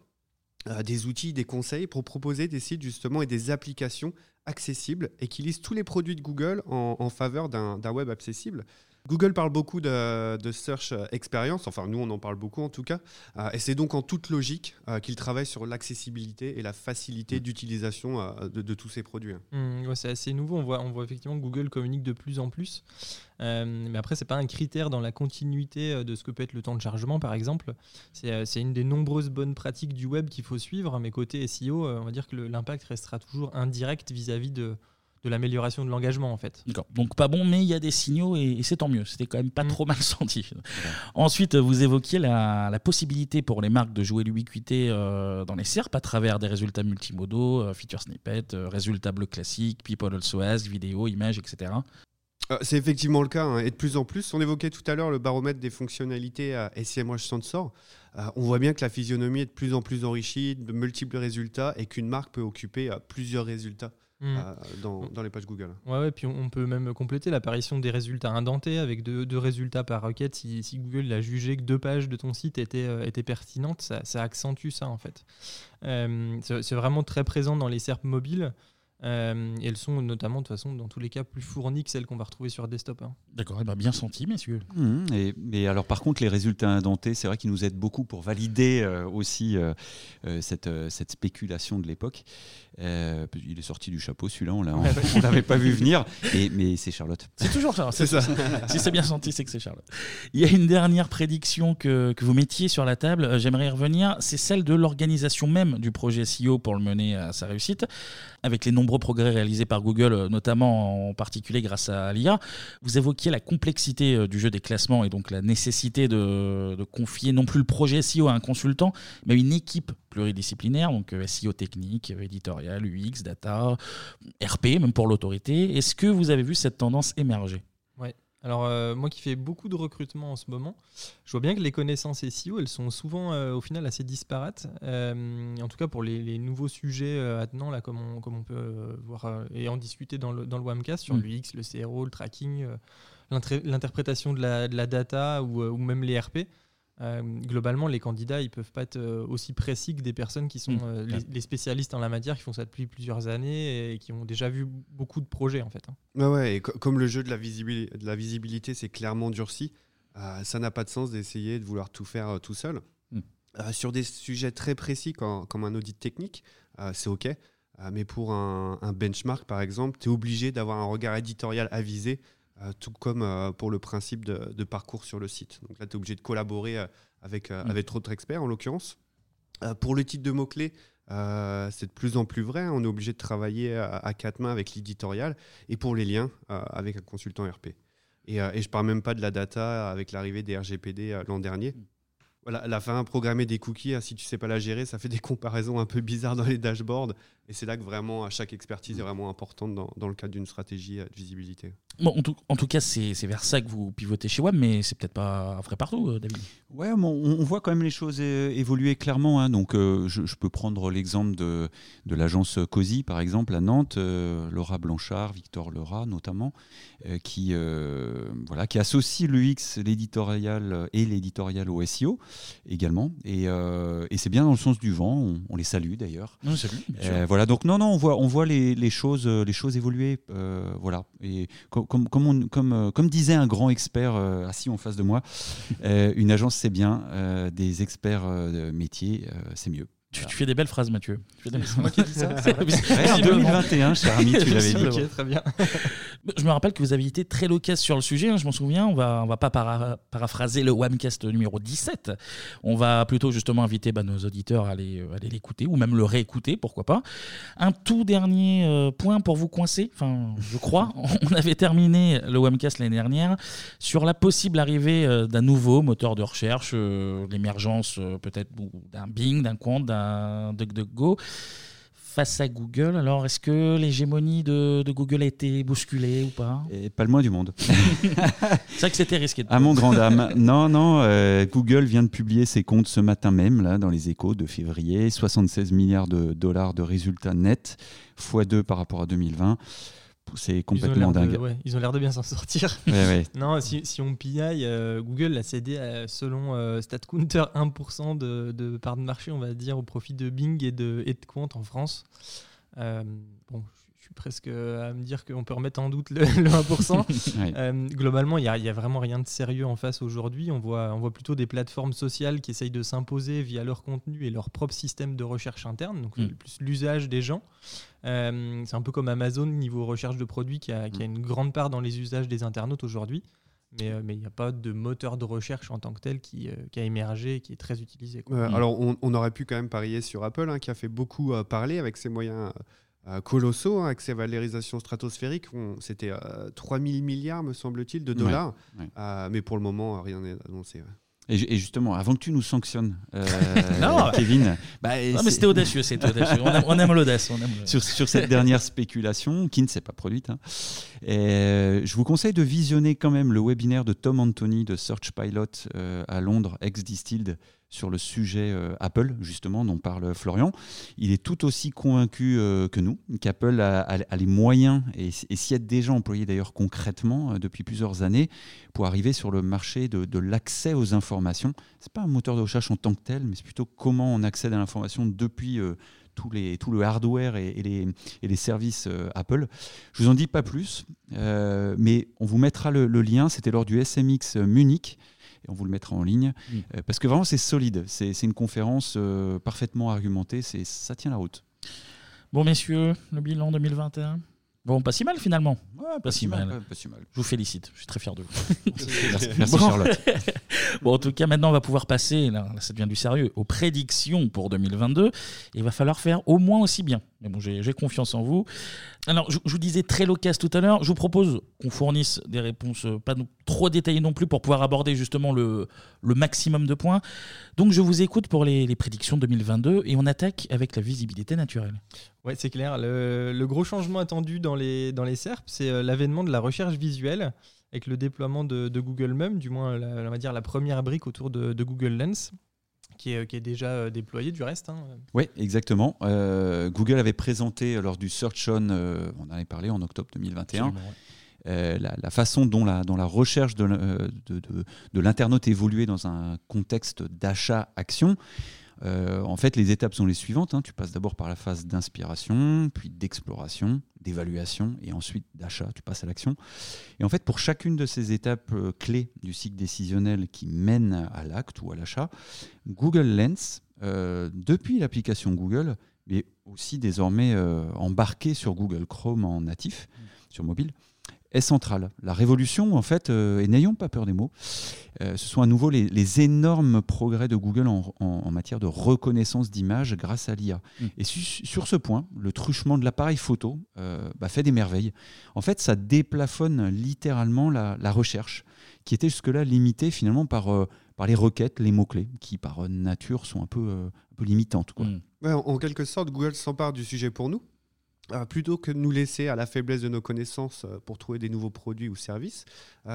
des outils, des conseils pour proposer des sites justement et des applications accessibles et qui lisent tous les produits de Google en, en faveur d'un web accessible. Google parle beaucoup de, search experience, enfin nous on en parle beaucoup en tout cas, euh, et c'est donc en toute logique euh, qu'il travaille sur l'accessibilité et la facilité mm. d'utilisation euh, de, tous ces produits. Hein. Mm, c'est assez nouveau, on voit, on voit effectivement que Google communique de plus en plus, mais après c'est pas un critère dans la continuité de ce que peut être le temps de chargement par exemple, c'est une des nombreuses bonnes pratiques du web qu'il faut suivre, mais côté SEO, on va dire que l'impact restera toujours indirect vis à -vis de de l'amélioration de l'engagement en fait. Donc pas bon, mais il y a des signaux et, c'est tant mieux. C'était quand même pas mm. trop mal senti. Ensuite, vous évoquiez la, possibilité pour les marques de jouer l'ubiquité euh, dans les SERP à travers des résultats multimodaux, euh, feature snippet, euh, résultats bleus classiques, people also ask, vidéo, images, etc. C'est effectivement le cas, hein, et de plus en plus. On évoquait tout à l'heure le baromètre des fonctionnalités à SEMrush Sensor. on voit bien que la physionomie est de plus en plus enrichie, de multiples résultats, et qu'une marque peut occuper plusieurs résultats Mm. Euh, dans, les pages Google. Ouais, ouais, puis on, peut même compléter l'apparition des résultats indentés avec deux, résultats par requête. Si, Google a jugé que deux pages de ton site étaient, euh, étaient pertinentes, ça, accentue ça en fait. Euh, c'est vraiment très présent dans les SERP mobiles. Euh, et elles sont notamment, de toute façon, dans tous les cas, plus fournies que celles qu'on va retrouver sur desktop. Hein. D'accord, eh ben, bien senti, messieurs. Mmh, et, alors, par contre, les résultats indentés, c'est vrai qu'ils nous aident beaucoup pour valider euh, aussi euh, cette, cette, spéculation de l'époque. il est sorti du chapeau, celui-là, on ne l'avait pas vu venir. Et, mais c'est Charlotte. C'est toujours Charlotte. C'est ça. si c'est bien senti, c'est que c'est Charlotte. Il y a une dernière prédiction que, que vous mettiez sur la table, j'aimerais y revenir, c'est celle de l'organisation même du projet SEO pour le mener à sa réussite, avec les nombres progrès réalisés par Google, euh, notamment en particulier grâce à l'IA. Vous évoquiez la complexité euh, du jeu des classements et donc la nécessité de, confier non plus le projet SEO à un consultant, mais une équipe pluridisciplinaire, donc euh, SEO technique, éditorial, UX, data, RP, même pour l'autorité. Est-ce que vous avez vu cette tendance émerger? Alors euh, moi qui fais beaucoup de recrutement en ce moment, je vois bien que les connaissances SEO, elles sont souvent euh, au final assez disparates. Euh, en tout cas pour les, nouveaux sujets attenants, là, comme, on, comme on peut voir et en discuter dans le, dans le WAMcast sur mm. l'UX, le CRO, le tracking, l'interprétation de la, de la, data ou, ou même les RP. Euh, globalement, les candidats, ils peuvent pas être euh, aussi précis que des personnes qui sont mm. euh, les, spécialistes en la matière, qui font ça depuis plusieurs années et qui ont déjà vu beaucoup de projets en fait. Hein. ouais, et comme le jeu de la, visibilité, de la visibilité, c'est clairement durci, ça n'a pas de sens d'essayer de vouloir tout faire tout seul. Mm. sur des sujets très précis comme, un audit technique, c'est OK. mais pour un, un, benchmark, par exemple, tu es obligé d'avoir un regard éditorial avisé euh, tout comme euh, pour le principe de, parcours sur le site. Donc là, tu es obligé de collaborer euh, avec, mm. avec d'autres experts, en l'occurrence. pour le titre de mots-clés, Euh, c'est de plus en plus vrai. On est obligé de travailler à, quatre mains avec l'éditorial et pour les liens euh, avec un consultant RP. Et, euh, et je ne parle même pas de la data avec l'arrivée des RGPD l'an dernier. Mm. Voilà, la fin, programmer des cookies, hein, si tu ne sais pas la gérer, ça fait des comparaisons un peu bizarres dans les dashboards. Et c'est là que vraiment, chaque expertise est vraiment importante dans, dans le cadre d'une stratégie de visibilité. Bon, en, tout, cas, c'est vers ça que vous pivotez chez WAM, mais c'est peut-être pas vrai partout, euh, David. Ouais, on, voit quand même les choses évoluer clairement. Hein. Donc, euh, je, peux prendre l'exemple de, de l'agence COSI, par exemple, à Nantes, euh, Laura Blanchard, Victor Lerat notamment, qui, voilà, qui associe l'UX, l'éditorial et l'éditorial au SEO également. Et, c'est bien dans le sens du vent. On, les salue d'ailleurs. voilà. Donc non, non, on voit, on voit les, les choses, les choses évoluer. voilà. Et comme, comme, euh, comme, disait un grand expert euh, assis en face de moi, euh, une agence c'est bien, des experts de métier c'est mieux. Tu, fais des belles phrases, Mathieu. C'est moi qui ai dit ça. en 2021, cher ami, tu l'avais dit. très bien. Je me rappelle que vous aviez été très loquace sur le sujet, hein, je m'en souviens. On va, on va pas paraphraser le Wamcast numéro 17. On va plutôt justement inviter bah, nos auditeurs à aller, aller l'écouter ou même le réécouter, pourquoi pas. Un tout dernier euh, point pour vous coincer, enfin, je crois. on avait terminé le Wamcast l'année dernière sur la possible arrivée euh, d'un nouveau moteur de recherche, euh, l'émergence peut-être d'un Bing, d'un compte, d'un DuckDuckGo face à Google. Alors, est-ce que l'hégémonie de, Google a été bousculée ou pas? Et Pas le moins du monde. c'est vrai que c'était risqué. À mon grand dame. Non, non, euh, Google vient de publier ses comptes ce matin même, là, dans les échos de février. 76 milliards de dollars de résultats nets, x2 par rapport à 2020 c'est complètement dingue. ils ont l'air de bien s'en sortir. non, si, si, on pillaille, euh, Google a cédé selon euh, StatCounter 1% de, de, part de marché, on va dire, au profit de Bing et de, et de Quant en France. Euh, bon, presque à me dire qu'on peut remettre en doute le, 1%. Euh, globalement, il n'y a, vraiment rien de sérieux en face aujourd'hui. On voit, on voit plutôt des plateformes sociales qui essayent de s'imposer via leur contenu et leur propre système de recherche interne, donc mm. plus l'usage des gens. Euh, c'est un peu comme Amazon niveau recherche de produits qui a, qui a, mm. une grande part dans les usages des internautes aujourd'hui. Mais euh, il n'y a pas de moteur de recherche en tant que tel qui, qui a émergé et qui est très utilisé. alors, on, aurait pu quand même parier sur Apple, hein, qui a fait beaucoup parler avec ses moyens euh, colossaux, hein, avec ces valorisations stratosphériques. C'était 3 euh, 000 milliards, me semble-t-il, de dollars. Euh, mais pour le moment, rien n'est annoncé. Et, justement, avant que tu nous sanctionnes, Kevin. Bah, non, mais c'était audacieux, On aime, l'audace. Sur, sur, cette dernière spéculation, qui ne s'est pas produite, hein, je vous conseille de visionner quand même le webinaire de Tom Anthony de Search Pilot à Londres, ex-Distilled, sur le sujet euh, Apple, justement, dont parle Florian. Il est tout aussi convaincu euh, que nous qu'Apple a, les moyens et, s'y est déjà employé d'ailleurs concrètement euh, depuis plusieurs années pour arriver sur le marché de, l'accès aux informations. Ce n'est pas un moteur de recherche en tant que tel, mais c'est plutôt comment on accède à l'information depuis tout, les, tout, le hardware et, les, et les, services Apple. Je vous en dis pas plus, mais on vous mettra le, le lien. C'était lors du SMX Munich et on vous le mettra en ligne. Mm. Euh, parce que vraiment, c'est solide. C'est une conférence euh, parfaitement argumentée. Ça tient la route. Bon, messieurs, le bilan 2021 Bon, pas si mal finalement. pas, si mal, Je vous félicite, je suis très fier de vous. Merci, Charlotte. bon, en tout cas, maintenant, on va pouvoir passer, là, ça devient du sérieux, aux prédictions pour 2022. il va falloir faire au moins aussi bien. Mais bon, j'ai confiance en vous. Alors, je, vous disais très loquace tout à l'heure. Je vous propose qu'on fournisse des réponses euh, pas trop détaillées non plus pour pouvoir aborder justement le, maximum de points. Donc, je vous écoute pour les, les prédictions 2022 et on attaque avec la visibilité naturelle. Ouais, c'est clair. Le, le, gros changement attendu dans les, dans les SERP, c'est euh, l'avènement de la recherche visuelle avec le déploiement de, de Google même, du moins, la, on va dire la première brique autour de, de Google Lens qui est, qui est déjà euh, déployé du reste. Hein. Oui, exactement. Euh, Google avait présenté euh, lors du Search On, on en avait parlé en octobre 2021. la, façon dont la, dont la recherche de, de, de, de l'internaute évoluait dans un contexte d'achat-action. Euh, en fait, les étapes sont les suivantes. Hein. Tu passes d'abord par la phase d'inspiration, puis d'exploration, d'évaluation et ensuite d'achat. Tu passes à l'action. Et en fait, pour chacune de ces étapes euh, clés du cycle décisionnel qui mène à l'acte ou à l'achat, Google Lens, euh, depuis l'application Google, mais aussi désormais embarqué sur Google Chrome en natif, sur mobile, est centrale. La révolution, en fait, et n'ayons pas peur des mots, ce sont à nouveau les, énormes progrès de Google en, matière de reconnaissance d'images grâce à l'IA. Mm. Et sur ce point, le truchement de l'appareil photo bah, fait des merveilles. En fait, ça déplafonne littéralement la, la recherche, qui était jusque-là limitée finalement par par les requêtes, les mots-clés, qui par nature sont un peu, euh, un peu limitantes. Quoi. Mm. en, quelque sorte, Google s'empare du sujet pour nous. Euh, plutôt que de nous laisser à la faiblesse de nos connaissances euh, pour trouver des nouveaux produits ou services,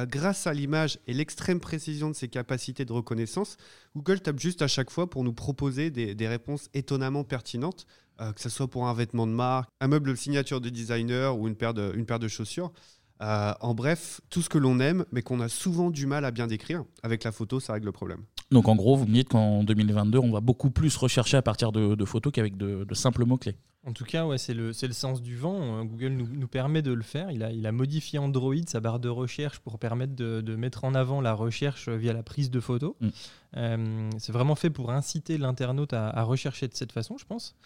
grâce à l'image et l'extrême précision de ses capacités de reconnaissance, Google tape juste à chaque fois pour nous proposer des, réponses étonnamment pertinentes, que ce soit pour un vêtement de marque, un meuble signature de designer ou une paire de, chaussures. Euh, en bref, tout ce que l'on aime, mais qu'on a souvent du mal à bien décrire. Avec la photo, ça règle le problème. Donc en gros, vous me dites qu'en 2022, on va beaucoup plus rechercher à partir de, photos qu'avec de, simples mots-clés. En tout cas, ouais, c'est le, le, sens du vent. Euh, Google nous, nous, permet de le faire. Il a, il a, modifié Android, sa barre de recherche, pour permettre de, de, mettre en avant la recherche via la prise de photos. Mm. Euh, c'est vraiment fait pour inciter l'internaute à, à, rechercher de cette façon, je pense.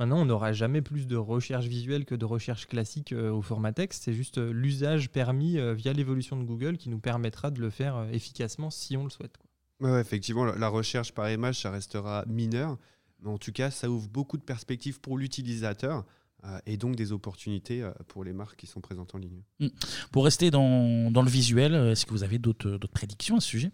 Maintenant, on n'aura jamais plus de recherche visuelle que de recherche classique euh, au format texte. C'est juste l'usage permis via l'évolution de Google qui nous permettra de le faire efficacement si on le souhaite. Ouais, effectivement, la recherche par image, ça restera mineur. Mais en tout cas, ça ouvre beaucoup de perspectives pour l'utilisateur. Euh, et donc des opportunités euh, pour les marques qui sont présentes en ligne. Hmm. Pour rester dans, dans le visuel, est-ce que vous avez d'autres prédictions à ce sujet?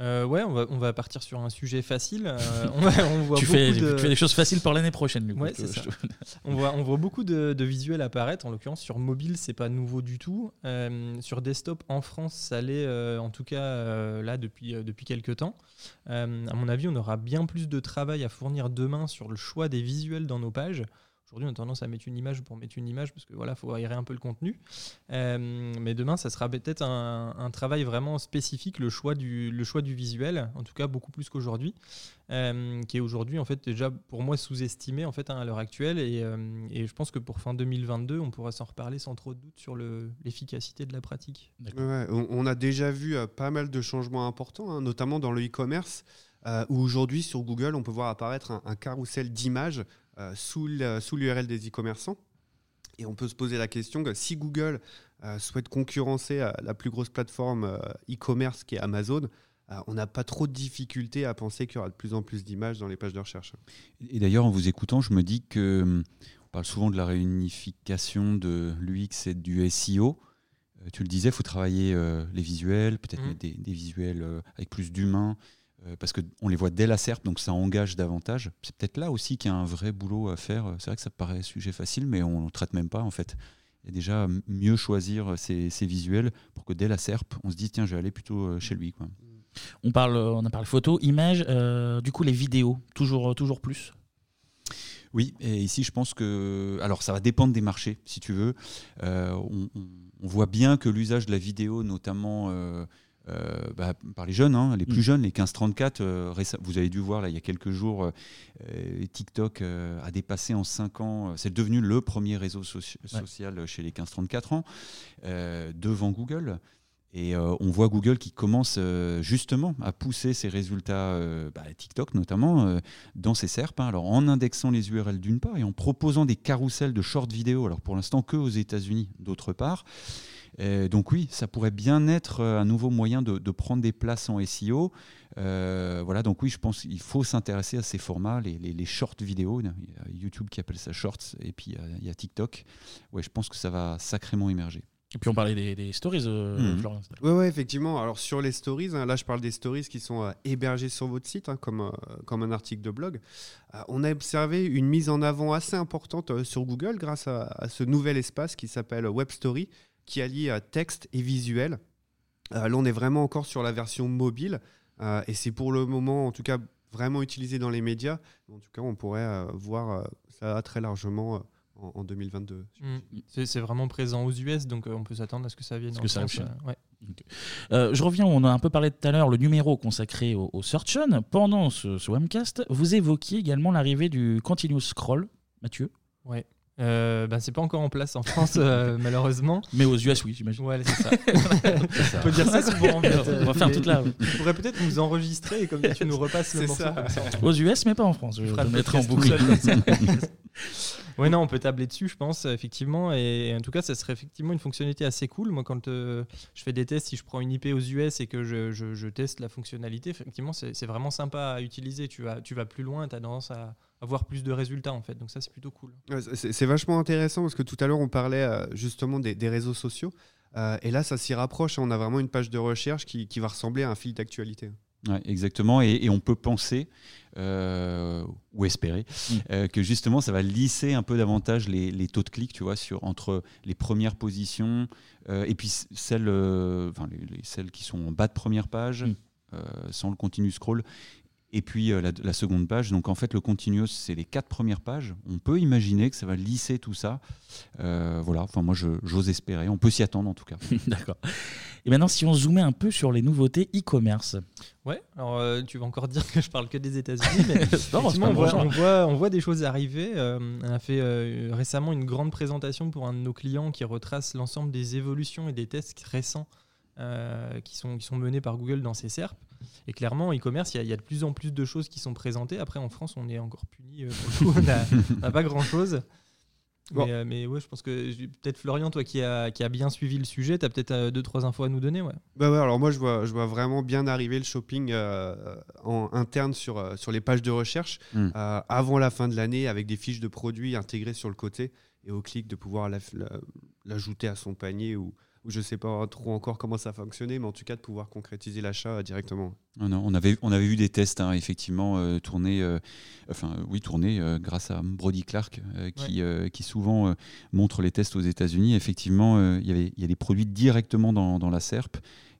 Euh, ouais, on va, on va partir sur un sujet facile. Euh, on, voit tu, fais, tu, fais, des choses faciles pour l'année prochaine. Du coup, on, voit, on voit beaucoup de, visuels apparaître. En l'occurrence, sur mobile, c'est pas nouveau du tout. Euh, sur desktop, en France, ça l'est en tout cas là depuis, depuis quelques temps. à mon avis, on aura bien plus de travail à fournir demain sur le choix des visuels dans nos pages. Aujourd'hui, on a tendance à mettre une image pour mettre une image parce que voilà, faut aérer un peu le contenu. Euh, mais demain, ça sera peut-être un, travail vraiment spécifique, le choix du, visuel, en tout cas beaucoup plus qu'aujourd'hui, euh, qui est aujourd'hui en fait déjà pour moi sous-estimé en fait hein, à l'heure actuelle. Euh, et, je pense que pour fin 2022, on pourra s'en reparler sans trop de doute sur l'efficacité de la pratique. on, a déjà vu pas mal de changements importants, hein, notamment dans le e-commerce. où aujourd'hui sur Google, on peut voir apparaître un, un carrousel d'images sous l'URL des e-commerçants. Et on peut se poser la question que si Google euh, souhaite concurrencer euh, la plus grosse plateforme e-commerce qui est Amazon, on n'a pas trop de difficultés à penser qu'il y aura de plus en plus d'images dans les pages de recherche. Et d'ailleurs, en vous écoutant, je me dis que hum, on parle souvent de la réunification de l'UX et du SEO. tu le disais, il faut travailler les visuels, peut-être mmh. mettre des, des, visuels avec plus d'humains, euh, parce qu'on les voit dès la SERP, donc ça engage davantage. C'est peut-être là aussi qu'il y a un vrai boulot à faire. C'est vrai que ça paraît sujet facile, mais on ne traite même pas en fait. A déjà mieux choisir ces, visuels pour que dès la SERP, on se dise tiens, je vais aller plutôt euh, chez lui. Quoi. On, parle, on a parlé photo, image, euh, du coup les vidéos, toujours, toujours plus? Oui, et ici je pense que. Alors ça va dépendre des marchés, si tu veux. on, voit bien que l'usage de la vidéo, notamment euh, bah, par les jeunes, hein, les plus mm. jeunes, les 15-34. Euh, vous avez dû voir là, il y a quelques jours, euh, TikTok a dépassé en 5 ans, c'est devenu le premier réseau social chez les 15-34 ans, devant Google. Et on voit Google qui commence justement à pousser ses résultats, bah, TikTok notamment, dans ses SERP. Hein. alors en indexant les URL d'une part et en proposant des carousels de short vidéo, alors pour l'instant que aux États-Unis d'autre part donc oui, ça pourrait bien être euh, un nouveau moyen de, prendre des places en SEO. Euh, voilà, donc oui, je pense qu'il faut s'intéresser à ces formats, les, les, shorts vidéo. Il y a YouTube qui appelle ça shorts, et puis euh, il y a TikTok. Ouais, je pense que ça va sacrément émerger. Et puis on parlait des, stories, euh, mmh. Oui, ouais, effectivement. Alors sur les stories, hein, là je parle des stories qui sont hébergées sur votre site, hein, comme, comme un article de blog. on a observé une mise en avant assez importante sur Google grâce à, à ce nouvel espace qui s'appelle Web Story, qui allie texte et visuel. Euh, là, on est vraiment encore sur la version mobile euh, et c'est pour le moment, en tout cas, vraiment utilisé dans les médias. En tout cas, on pourrait euh, voir ça très largement en, 2022. Mm. C'est vraiment présent aux US, donc on peut s'attendre à ce que ça vienne en France. je reviens, on a un peu parlé tout à l'heure, le numéro consacré au, Search On. Pendant ce, ce webcast, vous évoquiez également l'arrivée du Continuous Scroll, Mathieu? Ouais. Euh, ben, c'est pas encore en place en France, euh, malheureusement. Mais aux US, oui, j'imagine. Ouais, c'est ça. On peut dire ça souvent. En On va faire toute la. Tu pourrais peut-être nous enregistrer et comme tu nous repasses le morceau. Aux US, mais pas en France. Je, je le mettrai en boucle. Ouais, non, on peut tabler dessus, je pense, effectivement. Et en tout cas, ça serait effectivement une fonctionnalité assez cool. Moi, quand euh, je fais des tests, si je prends une IP aux US et que je, teste la fonctionnalité, effectivement, c'est vraiment sympa à utiliser. Tu vas, tu vas plus loin, tu as tendance à avoir plus de résultats, en fait. Donc ça, c'est plutôt cool. C'est vachement intéressant parce que tout à l'heure, on parlait euh, justement des, réseaux sociaux. Euh, et là, ça s'y rapproche. On a vraiment une page de recherche qui, qui va ressembler à un fil d'actualité. Ouais, exactement, et, et on peut penser euh, ou espérer Mm. euh, que justement ça va lisser un peu davantage les, les taux de clic, tu vois, sur, entre les premières positions euh, et puis celles, enfin, les, les- celles qui sont en bas de première page, Mm. sans le continu scroll, et puis euh, la, la seconde page. Donc en fait, le continuous, c'est les quatre premières pages. On peut imaginer que ça va lisser tout ça. Euh, voilà, enfin moi j'ose espérer. On peut s'y attendre en tout cas. D'accord. Et maintenant, si on zoomait un peu sur les nouveautés e-commerce. Ouais, alors euh, tu vas encore dire que je parle que des États-Unis, mais Non, on, voit, on, voit, on voit des choses arriver. Euh, on a fait euh, récemment une grande présentation pour un de nos clients qui retrace l'ensemble des évolutions et des tests récents euh, qui, sont, qui sont menés par Google dans ses SERP. Et clairement, en e-commerce, il y, a- il y a de plus en plus de choses qui sont présentées. Après, en France, on est encore puni. euh, on n'a- pas grand-chose. Bon. Mais, euh, mais ouais, je pense que peut-être Florian, toi qui a, qui a bien suivi le sujet, tu as peut-être euh, deux, trois infos à nous donner. Ouais. Bah ouais, alors moi, je vois, je vois vraiment bien arriver le shopping euh, en interne sur, euh, sur les pages de recherche Mm. euh, avant la fin de l'année avec des fiches de produits intégrées sur le côté et au clic de pouvoir la- la- l'ajouter à son panier ou, ou je sais pas trop encore comment ça fonctionnait, mais en tout cas de pouvoir concrétiser l'achat euh, directement. Non, non, on, avait, on avait vu des tests hein, effectivement euh, tournés, euh, enfin oui tournés euh, grâce à Brody Clark euh, qui, euh, qui souvent euh, montre les tests aux États-Unis. Effectivement, euh, il y avait il y a des produits directement dans, dans la SERP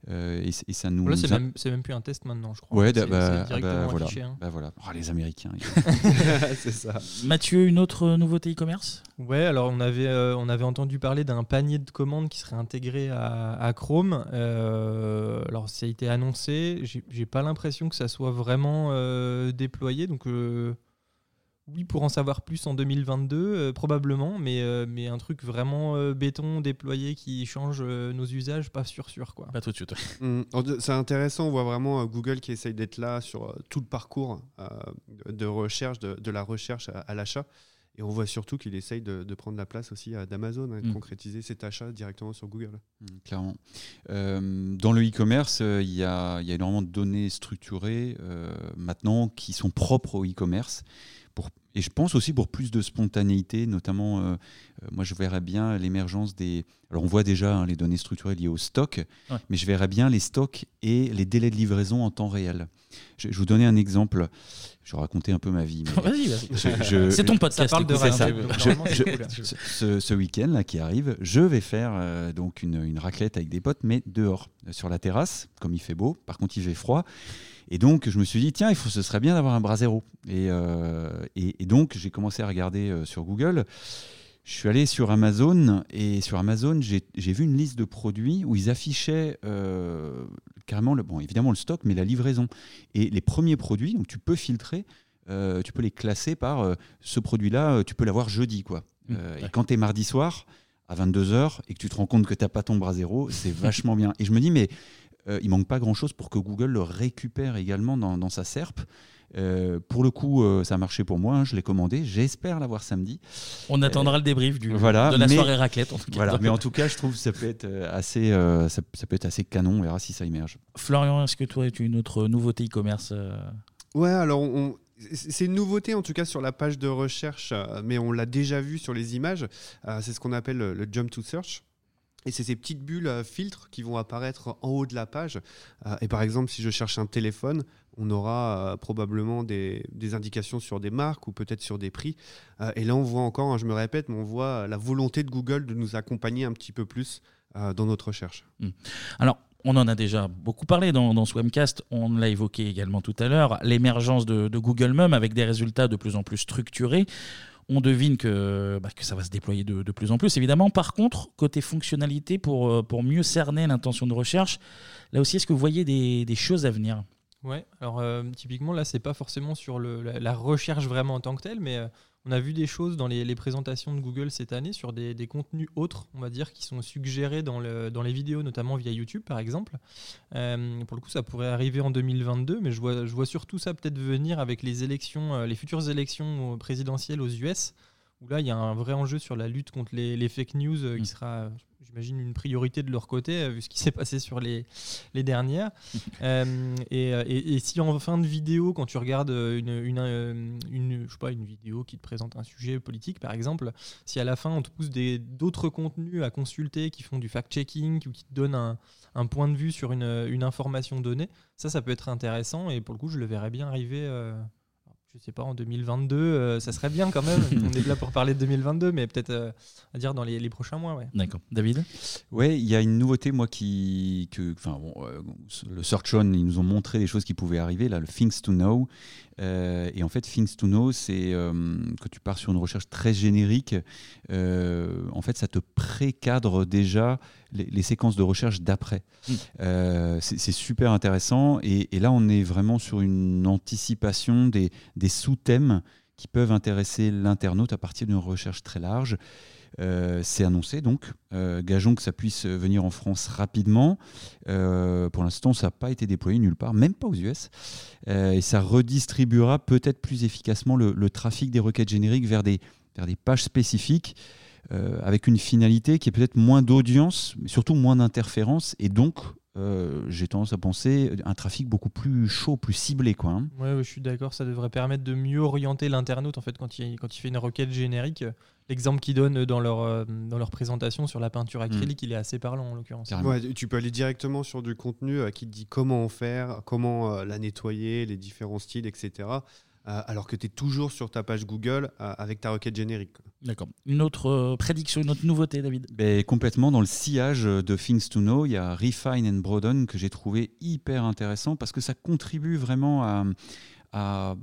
euh, et, ça nous. Là, c'est a- même, c'est même plus un test maintenant, je crois. Ouais, bah, c'est ah directement bah, voilà. affiché. hein. Bah voilà, Oh, les Américains. c'est ça. Mathieu, une autre nouveauté e-commerce? Ouais, alors on avait, euh, on avait entendu parler d'un panier de commandes qui serait intégré à, à Chrome. Euh, alors ça a été annoncé. J'ai j'ai pas l'impression que ça soit vraiment euh, déployé. Donc euh, oui, pour en savoir plus en 2022, euh, probablement. Mais, euh, mais un truc vraiment euh, béton déployé qui change euh, nos usages, pas sûr sûr quoi. Pas tout de suite. Mm. De- C'est intéressant, on voit vraiment euh, Google qui essaye d'être là sur euh, tout le parcours euh, de recherche, de, de la recherche à, à l'achat. Et on voit surtout qu'il essaye de, de prendre la place aussi d'Amazon, hein, de Mm. concrétiser cet achat directement sur Google. Mm, Clairement. Euh, dans le e-commerce, euh, il y, a, il y a énormément de données structurées euh, maintenant qui sont propres au e-commerce. Et je pense aussi pour plus de spontanéité, notamment, euh, euh, moi je verrais bien l'émergence des... Alors on voit déjà hein, les données structurées liées au stock, Ouais. mais je verrais bien les stocks et les délais de livraison en temps réel. Je, je vous donnais un exemple, je vais raconter un peu ma vie. C'est ton podcast. Ça parle de ça. hein, Je- je- ce, week-end là qui arrive, je vais faire euh, donc une, une raclette avec des potes, mais dehors, sur la terrasse, comme il fait beau. Par contre, il fait froid. Et donc, je me suis dit, tiens, il faut, ce serait bien d'avoir un. Et, euh, et, et donc, j'ai commencé à regarder euh, sur Google. Je suis allé sur Amazon et sur Amazon, j'ai vu une liste de produits où ils affichaient euh, carrément, le, bon, évidemment le stock, mais la livraison. Et les premiers produits, donc tu peux filtrer, euh, tu peux les classer par euh, ce produit-là, euh, tu peux l'avoir jeudi. Quoi. Mmh, Euh, ouais. Et quand tu es mardi soir, à 22h, et que tu te rends compte que tu n'as pas ton brasero, c'est vachement bien. Et je me dis, mais euh, il manque pas grand-chose pour que Google le récupère également dans, dans sa SERP. Euh, pour le coup, euh, ça a marché pour moi, hein, je l'ai commandé, j'espère l'avoir samedi. On attendra le débrief du, Voilà, de la mais- soirée raclette. En tout cas. Voilà, mais en tout cas, je trouve que ça peut être euh, assez, euh, ça, ça peut être assez canon. On verra si ça émerge. Florian, est-ce que toi, tu as une autre nouveauté e-commerce Ouais, alors on- c'est une nouveauté en tout cas sur la page de recherche, mais on l'a déjà vu sur les images. C'est ce qu'on appelle le, le jump to search. Et c'est ces petites bulles euh, filtres qui vont apparaître en haut de la page. Euh, et par exemple, si je cherche un téléphone, on aura euh, probablement des, indications sur des marques ou peut-être sur des prix. Et là, on voit encore, hein, je me répète, mais on voit la volonté de Google de nous accompagner un petit peu plus dans notre recherche. Alors, on en a déjà beaucoup parlé dans, ce webcast, on l'a évoqué également tout à l'heure, l'émergence de, de Google Mum avec des résultats de plus en plus structurés. On devine que, bah, que ça va se déployer de, plus en plus, évidemment. Par contre, côté fonctionnalité, pour, euh, pour mieux cerner l'intention de recherche, là aussi, est-ce que vous voyez des, des choses à venir? Ouais, alors euh, typiquement là, c'est pas forcément sur le, la, la recherche vraiment en tant que telle, mais euh, on a vu des choses dans les, présentations de Google cette année sur des, contenus autres, on va dire, qui sont suggérés dans les vidéos, notamment via YouTube par exemple. Euh, pour le coup, ça pourrait arriver en 2022, mais je vois, je vois surtout ça peut-être venir avec les élections, euh, les futures élections présidentielles aux US. Où là, il y a un vrai enjeu sur la lutte contre les, fake news euh, qui mm. sera, j'imagine, une priorité de leur côté, vu ce qui s'est passé sur les, les dernières. et, et, si en fin de vidéo, quand tu regardes une, une, une, je sais pas, une vidéo qui te présente un sujet politique, par exemple, si à la fin, on te pousse d'autres contenus à consulter qui font du fact-checking ou qui te donnent un, un, point de vue sur une, une information donnée, ça, ça peut être intéressant. Et pour le coup, je le verrais bien arriver je sais pas, en 2022, euh, ça serait bien quand même. On est là pour parler de 2022, mais peut-être euh, à dire dans les, prochains mois. Ouais. D'accord. David? Ouais, il y a une nouveauté, moi, qui. Que, enfin, bon, euh, le Search On, ils nous ont montré des choses qui pouvaient arriver, là, le Things to Know. Et en fait, Things to Know, c'est que tu pars sur une recherche très générique. en fait, ça te précadre déjà les, séquences de recherche d'après. Mm. Euh, c'est super intéressant. Et, là, on est vraiment sur une anticipation des, sous-thèmes qui peuvent intéresser l'internaute à partir d'une recherche très large. Euh, c'est annoncé donc. Euh, gageons que ça puisse venir en France rapidement. pour l'instant, ça n'a pas été déployé nulle part, même pas aux US. et ça redistribuera peut-être plus efficacement le, trafic des requêtes génériques vers des, vers des pages spécifiques euh, avec une finalité qui est peut-être moins d'audience, mais surtout moins d'interférences, et donc euh, j'ai tendance à penser un trafic beaucoup plus chaud, plus ciblé. Quoi, hein. ouais, je suis d'accord, ça devrait permettre de mieux orienter l'internaute en fait, quand, il, quand il fait une requête générique. L'exemple qu'ils donnent dans leur, euh, dans leur présentation sur la peinture acrylique, mm. il est assez parlant en l'occurrence. Ouais, tu peux aller directement sur du contenu qui te dit comment en faire, comment la nettoyer, les différents styles, etc. Euh, alors que tu es toujours sur ta page Google euh, avec ta requête générique. D'accord. Une autre euh, prédiction, une autre nouveauté, David? Ben, Complètement. Dans le sillage de Things to Know, il y a Refine and Broaden que j'ai trouvé hyper intéressant parce que ça contribue vraiment à, à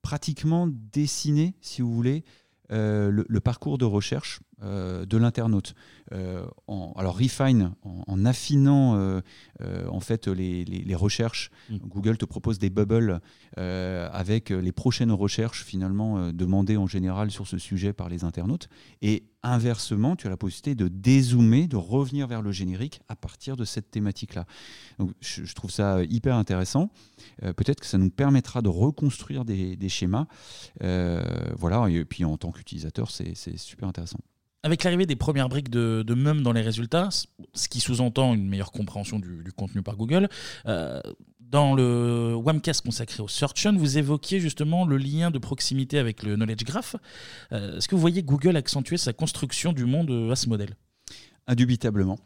pratiquement dessiner, si vous voulez, le, parcours de recherche de l'internaute. alors Refine, en, affinant en fait les, les recherches, mm. Google te propose des bubbles euh, avec les prochaines recherches finalement euh, demandées en général sur ce sujet par les internautes. Et inversement, tu as la possibilité de dézoomer, de revenir vers le générique à partir de cette thématique-là. Donc je, trouve ça hyper intéressant. Euh, peut-être que ça nous permettra de reconstruire des, schémas. voilà, et puis en tant qu'utilisateur, c'est super intéressant. Avec l'arrivée des premières briques de, de MEM dans les résultats, ce qui sous-entend une meilleure compréhension du, contenu par Google, dans le Wamcast consacré au Search On, vous évoquiez justement le lien de proximité avec le Knowledge Graph. Euh, est-ce que vous voyez Google accentuer sa construction du monde euh, à ce modèle? Indubitablement.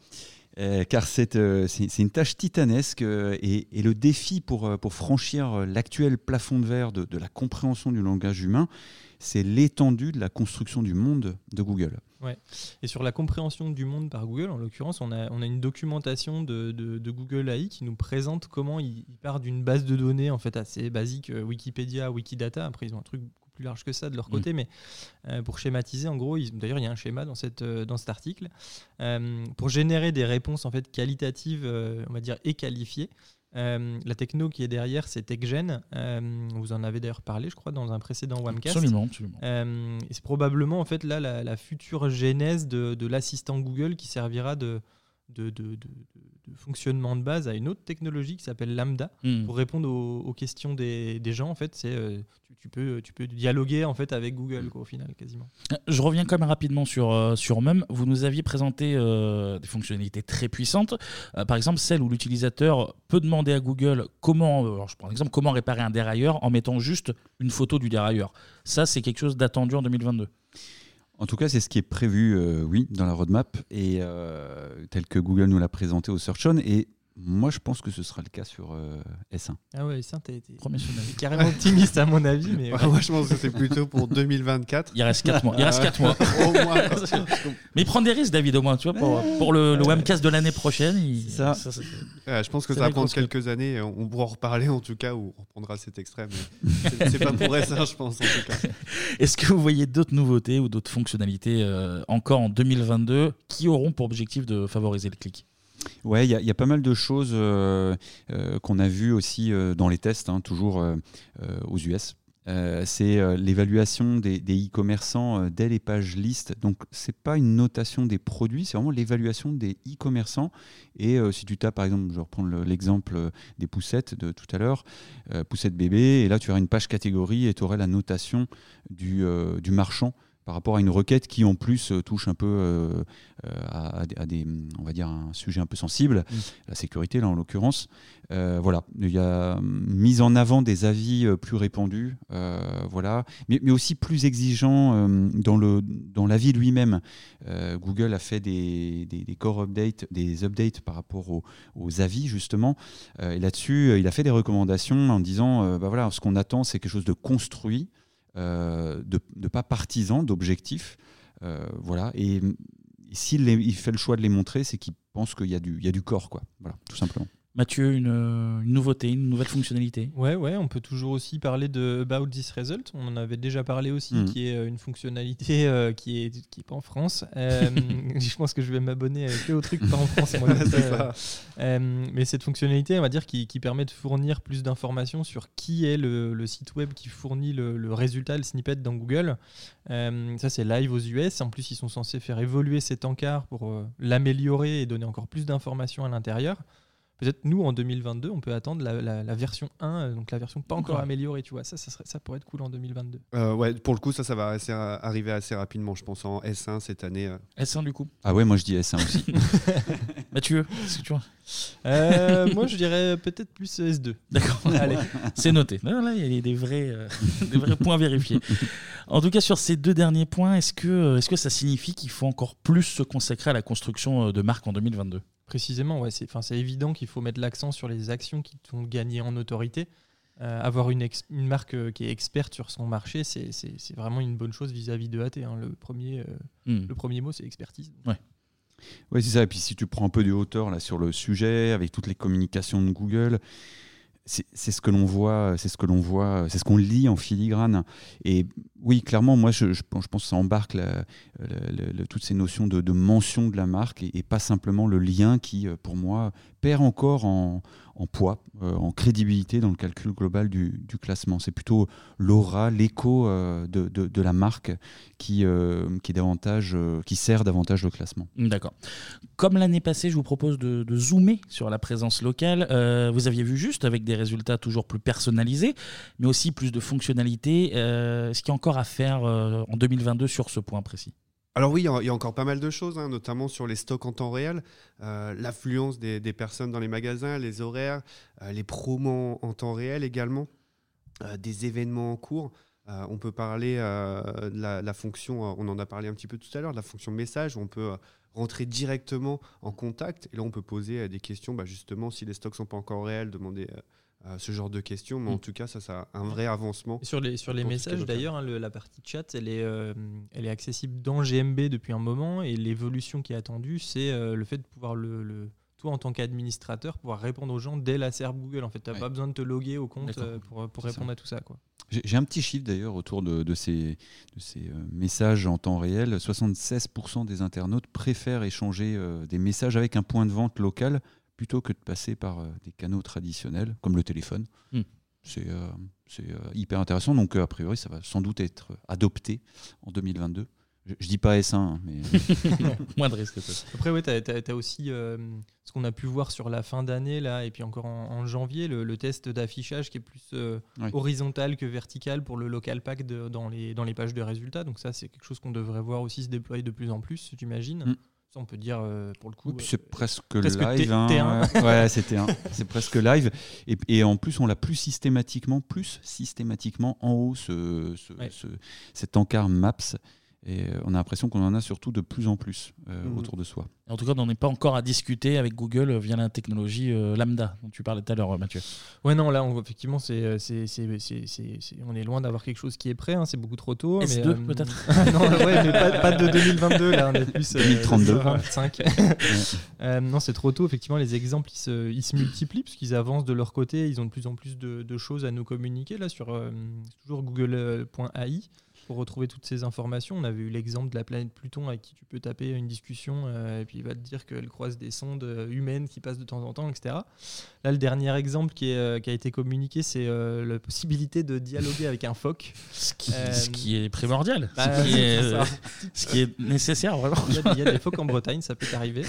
Euh, car c'est une tâche titanesque et, le défi pour, franchir l'actuel plafond de verre de la compréhension du langage humain, c'est l'étendue de la construction du monde de Google. Ouais. Et sur la compréhension du monde par Google, en l'occurrence, on a, on a une documentation de, de, Google AI qui nous présente comment il, part d'une base de données en fait assez basique, euh, Wikipédia, Wikidata. Après, ils ont un truc beaucoup plus large que ça de leur mm. côté, mais euh, pour schématiser, en gros, d'ailleurs, il y a un schéma dans, cette, euh, dans cet article pour générer des réponses en fait qualitatives, on va dire et qualifiées. Euh, la techno qui est derrière, c'est TechGen. Euh, vous en avez d'ailleurs parlé, je crois, dans un précédent Wamcast. Absolument, absolument. Euh, c'est probablement en fait là la, future genèse de, l'assistant Google qui servira de, de, fonctionnement de base à une autre technologie qui s'appelle Lambda hmm. pour répondre aux, questions des, gens. En fait, c'est tu, peux, tu peux dialoguer en fait avec Google mm. au final quasiment. Je reviens quand même rapidement sur, euh, sur MEM. Vous nous aviez présenté euh, des fonctionnalités très puissantes. Euh, par exemple, celle où l'utilisateur peut demander à Google comment, je prends exemple, comment réparer un dérailleur en mettant juste une photo du dérailleur. Ça, c'est quelque chose d'attendu en 2022. En tout cas, c'est ce qui est prévu, oui, dans la roadmap et tel que Google nous l'a présenté au Search On. Et moi, je pense que ce sera le cas sur euh, S1. Ah ouais, S1, t'as été carrément optimiste à mon avis. Mais moi, je pense que c'est plutôt pour 2024. Il reste 4 mois. Il reste 4 mois. au moins. mais il prend des risques, David, au moins, tu vois, pour, pour le, le webcast de l'année prochaine. Ça. je pense que ça va prendre quelques années. On pourra en reparler, en tout cas, ou on reprendra cet extrait. Mais c'est pas pour S1, je pense, en tout cas. Est-ce que vous voyez d'autres nouveautés ou d'autres fonctionnalités euh, encore en 2022 qui auront pour objectif de favoriser le clic? Ouais, il y, a pas mal de choses euh, euh, qu'on a vues aussi euh, dans les tests, hein, toujours aux US. c'est l'évaluation des e-commerçants dès les pages listes. Donc, c'est pas une notation des produits, c'est vraiment l'évaluation des e-commerçants. Et si tu tapes, par exemple, je reprends l'exemple des poussettes de tout à l'heure, poussettes bébé, et là, tu auras une page catégorie et tu auras la notation du marchand par rapport à une requête qui en plus touche un peu à, des, on va dire, un sujet un peu sensible, mm. la sécurité là en l'occurrence. voilà, il y a mise en avant des avis plus répandus, voilà, mais, mais, aussi plus exigeants dans le dans l'avis lui-même. Google a fait des, des, core updates, des updates par rapport aux, aux avis justement, et là-dessus, il a fait des recommandations en disant, bah voilà, ce qu'on attend, c'est quelque chose de construit, de, de pas partisan, d'objectif. voilà, et s'il il fait le choix de les montrer, c'est qu'il pense qu'il y, a du, y a du corps, quoi. Voilà, tout simplement. Mathieu, une, une, nouveauté, une nouvelle fonctionnalité Ouais, ouais, on peut toujours aussi parler de About This Result. On en avait déjà parlé aussi, hmm. qui est euh, une fonctionnalité euh, qui est qui est pas en France. Euh, je pense que je vais m'abonner au truc pas en France. Moi, mais cette fonctionnalité, on va dire, qui, qui permet de fournir plus d'informations sur qui est le, le, site web qui fournit le, le, résultat, le snippet dans Google. ça, c'est live aux US. En plus, ils sont censés faire évoluer cet encart pour l'améliorer et donner encore plus d'informations à l'intérieur peut-être nous en 2022 on peut attendre la, version 1 euh, donc la version pas encore améliorée tu vois. Ça ça, serait, ça pourrait être cool en 2022 euh, ouais pour le coup ça ça va arriver assez rapidement je pense en S1 cette année euh. S1 du coup. Ah ouais moi je dis S1 aussi. Mathieu ce que tu vois moi je dirais peut-être plus S2 d'accord. Allez c'est noté. Là il y a des vrais des vrais points vérifiés. En tout cas sur ces deux derniers points est-ce que est-ce que ça signifie qu'il faut encore plus se consacrer à la construction de marques en 2022 Précisément, ouais, c'est évident qu'il faut mettre l'accent sur les actions qui t'ont gagné en autorité. Euh, avoir une, une, marque euh, qui est experte sur son marché, c'est vraiment une bonne chose vis-à-vis de AT. Hein. Le, premier, euh, hmm. le premier mot, c'est expertise. Ouais. Oui, c'est ça. Et puis si tu prends un peu de hauteur là, sur le sujet, avec toutes les communications de Google, c'est ce que l'on voit, c'est ce que l'on voit, c'est ce qu'on lit en filigrane. Et oui, clairement, moi, je, je, pense que ça embarque toutes ces notions de, mention de la marque et, pas simplement le lien qui, pour moi, perd encore en, en poids, euh, en crédibilité dans le calcul global du, classement. C'est plutôt l'aura, l'écho euh, de, de, la marque qui, euh, qui, davantage, qui sert davantage le classement. D'accord. Comme l'année passée, je vous propose de, zoomer sur la présence locale. vous aviez vu juste avec des résultats toujours plus personnalisés, mais aussi plus de fonctionnalités. ce qu'il y a encore à faire en 2022 sur ce point précis? Alors oui, il y, a encore pas mal de choses, hein, notamment sur les stocks en temps réel, euh, l'affluence des, personnes dans les magasins, les horaires, euh, les promos en temps réel également, euh, des événements en cours. on peut parler de la, fonction, on en a parlé un petit peu tout à l'heure, de la fonction message, où on peut rentrer directement en contact. Et là, on peut poser des questions, bah, justement, si les stocks sont pas encore réels, demander ce genre de questions. Mais en mm. tout cas, ça, ça a un vrai avancement. sur les, sur les messages, d'ailleurs, hein, la partie chat, elle est, euh, elle est accessible dans GMB depuis un moment. Et l'évolution qui est attendue, c'est euh, le fait de pouvoir le, toi en tant qu'administrateur pouvoir répondre aux gens dès la serve Google. En fait, tu n'as pas besoin de te loguer au compte euh, pour, pour répondre à tout ça. Quoi. J'ai un petit chiffre d'ailleurs autour de, de, ces, de ces messages en temps réel. 76% des internautes préfèrent échanger des messages avec un point de vente local plutôt que de passer par euh, des canaux traditionnels comme le téléphone. Hmm. C'est euh, euh, hyper intéressant. Donc, a priori, ça va sans doute être adopté en 2022. Je, ne dis pas S1, hein, mais. Moins de risque. Après, ouais, tu as, aussi ce qu'on a pu voir sur la fin d'année, là, et puis encore en, janvier, le, test d'affichage qui est plus horizontal que vertical pour le local pack dans, les, dans les pages de résultats. Donc, ça, c'est quelque chose qu'on devrait voir aussi se déployer de plus en plus, j'imagine. Hmm on peut dire euh, pour le coup. c'est euh, presque, live. Hein, ouais, c'était c'est presque live. Et, et, en plus, on l'a plus systématiquement, plus systématiquement en haut ce, ce, cet encart Maps. Et euh, on a l'impression qu'on en a surtout de plus en plus mhm. autour de soi. En tout cas, on n'en est pas encore à discuter avec Google via la technologie Lambda dont tu parlais tout à l'heure, Mathieu. Ouais, non, là, on, effectivement, c'est, c'est, on est loin d'avoir quelque chose qui est prêt. Hein, c'est beaucoup trop tôt. S2 peut-être Non, ouais, mais pas, pas, de 2022. Là, on est plus 2032. 2025. non, c'est trop tôt. Effectivement, les exemples, ils se, ils se multiplient puisqu'ils avancent de leur côté. Ils ont de plus en plus de, de choses à nous communiquer là sur toujours google.ai pour retrouver toutes ces informations. On avait eu l'exemple de la planète Pluton avec qui tu peux taper une discussion euh, et puis il va te dire qu'elle croise des sondes euh, humaines qui passent de temps en temps, etc. Là, le dernier exemple qui, est, euh, qui a été communiqué, c'est la possibilité de dialoguer avec un phoque. Ce qui, ce qui est primordial, bah, ce, qui est, ce, qui est, nécessaire vraiment. Il y, a, des phoques en Bretagne, ça peut arriver.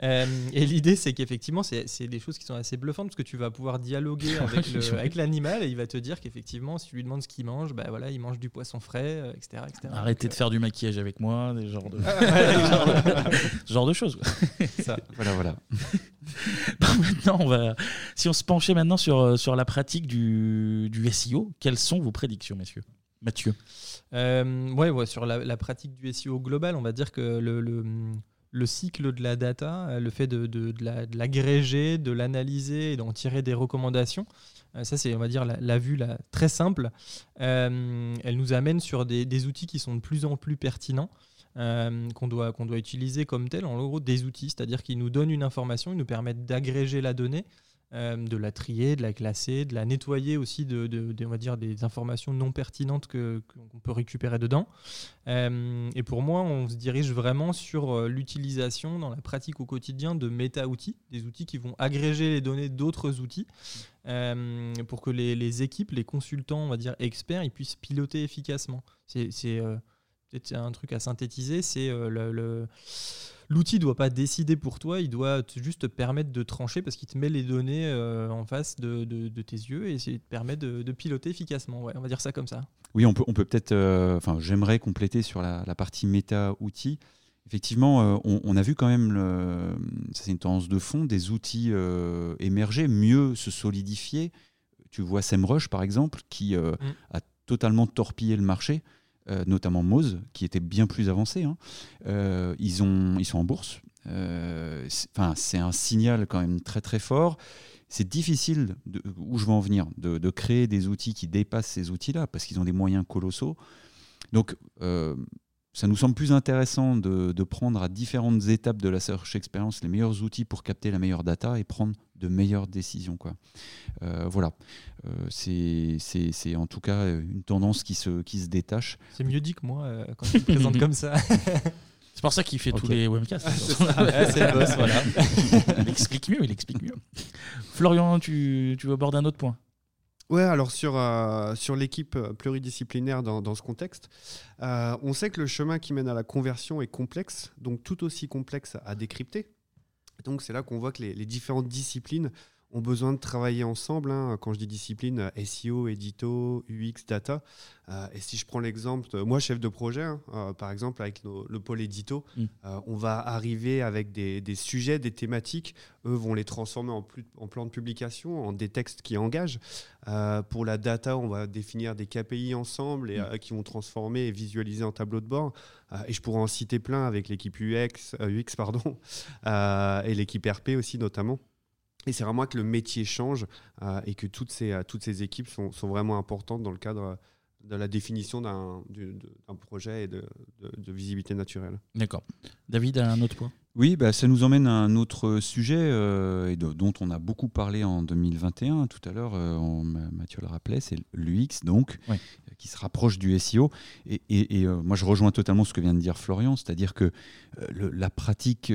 et l'idée, c'est qu'effectivement, c'est des choses qui sont assez bluffantes parce que tu vas pouvoir dialoguer avec l'animal et il va te dire qu'effectivement, si tu lui demandes ce qu'il mange, bah, voilà, il mange du poisson frais euh, etc., etc. Arrêtez Donc, de faire du maquillage avec moi, des genres de, Ouais, genre de- ce genre de choses. Ça. Voilà, voilà. Bon, maintenant, on va, si on se penchait maintenant sur, euh, sur la pratique du, du SEO, quelles sont vos prédictions, messieurs? Mathieu Euh, ouais, ouais, sur la, la pratique du SEO global, on va dire que le, le, le cycle de la data, euh, le fait de, de, de la- de l'agréger, de l'analyser et d'en tirer des recommandations, euh, ça c'est, on va dire, la, vue très simple. Euh, elle nous amène sur des, outils qui sont de plus en plus pertinents. qu'on doit, qu'on doit utiliser comme tel, en gros des outils, c'est-à-dire qu'ils nous donnent une information, ils nous permettent d'agréger la donnée, euh, de la trier, de la classer, de la nettoyer aussi de, de- on va dire, des informations non pertinentes qu'on peut récupérer dedans. Euh, et pour moi, on se dirige vraiment sur euh, l'utilisation dans la pratique au quotidien de méta-outils, des outils qui vont agréger les données d'autres outils pour que les, les équipes, les consultants, on va dire experts, ils puissent piloter efficacement. C'est un truc à synthétiser, c'est le L'outil ne doit pas décider pour toi, il doit te- juste te permettre de trancher parce qu'il te met les données euh, en face de, de- de tes yeux et il te permet de, de piloter efficacement. Ouais, on va dire ça comme ça. Oui, on peut on peut peut-être. euh, j'aimerais compléter sur la, la partie méta-outils. Effectivement, euh, on, on a vu quand même, le- ça c'est une tendance de fond, des outils émerger, mieux se solidifier. Tu vois SEMrush par exemple, qui Mm. a totalement torpillé le marché, notamment Moz, qui était bien plus avancé. hein. Euh, ils, ont, ils sont en bourse. Euh, c'est- un signal quand même très très fort. C'est difficile, où je veux en venir, de, créer des outils qui dépassent ces outils-là, parce qu'ils ont des moyens colossaux. Donc, euh, ça nous semble plus intéressant de, de prendre à différentes étapes de la search experience les meilleurs outils pour capter la meilleure data et prendre de meilleures décisions. Quoi. Euh, voilà, Euh, c'est c'est- c'est en tout cas une tendance qui se, qui se détache. C'est mieux dit que moi euh, quand tu me présentes comme ça. C'est pour ça qu'il fait tous les webcasts. c'est le boss, voilà. il explique mieux, il explique mieux. Florian, tu, tu veux aborder un autre point Ouais, alors sur, euh, l'équipe pluridisciplinaire dans, dans ce contexte, euh, on sait que le chemin qui mène à la conversion est complexe, donc tout aussi complexe à décrypter. Donc c'est là qu'on voit que les différentes disciplines ont besoin de travailler ensemble. hein. Quand je dis discipline, euh, SEO, édito, UX, data. Euh, et si je prends l'exemple, de- moi chef de projet, hein, euh, par exemple avec nos- le pôle édito, Mm. euh, on va arriver avec des, des sujets, des thématiques. Eux vont les transformer en, plus, en plan de publication, en des textes qui engagent. Euh, pour la data, on va définir des KPI ensemble et, Mm. euh, qui vont transformer et visualiser en tableau de bord. Euh, et je pourrais en citer plein avec l'équipe UX, euh, UX pardon, euh, et l'équipe RP aussi notamment. Et c'est vraiment que le métier change euh, et que toutes ces, euh, toutes ces équipes sont, sont vraiment importantes dans le cadre de la définition d'un du- de- d'un projet et de, de- de visibilité naturelle. D'accord. David a un autre point? Oui, bah, ça nous emmène à un autre sujet euh, et de- dont on a beaucoup parlé en 2021. Tout à l'heure, euh, on- Mathieu le rappelait, c'est l'UX, donc, Oui. euh, qui se rapproche du SEO. Et, et- et, euh, moi, je rejoins totalement ce que vient de dire Florian, c'est-à-dire que euh, le- la pratique.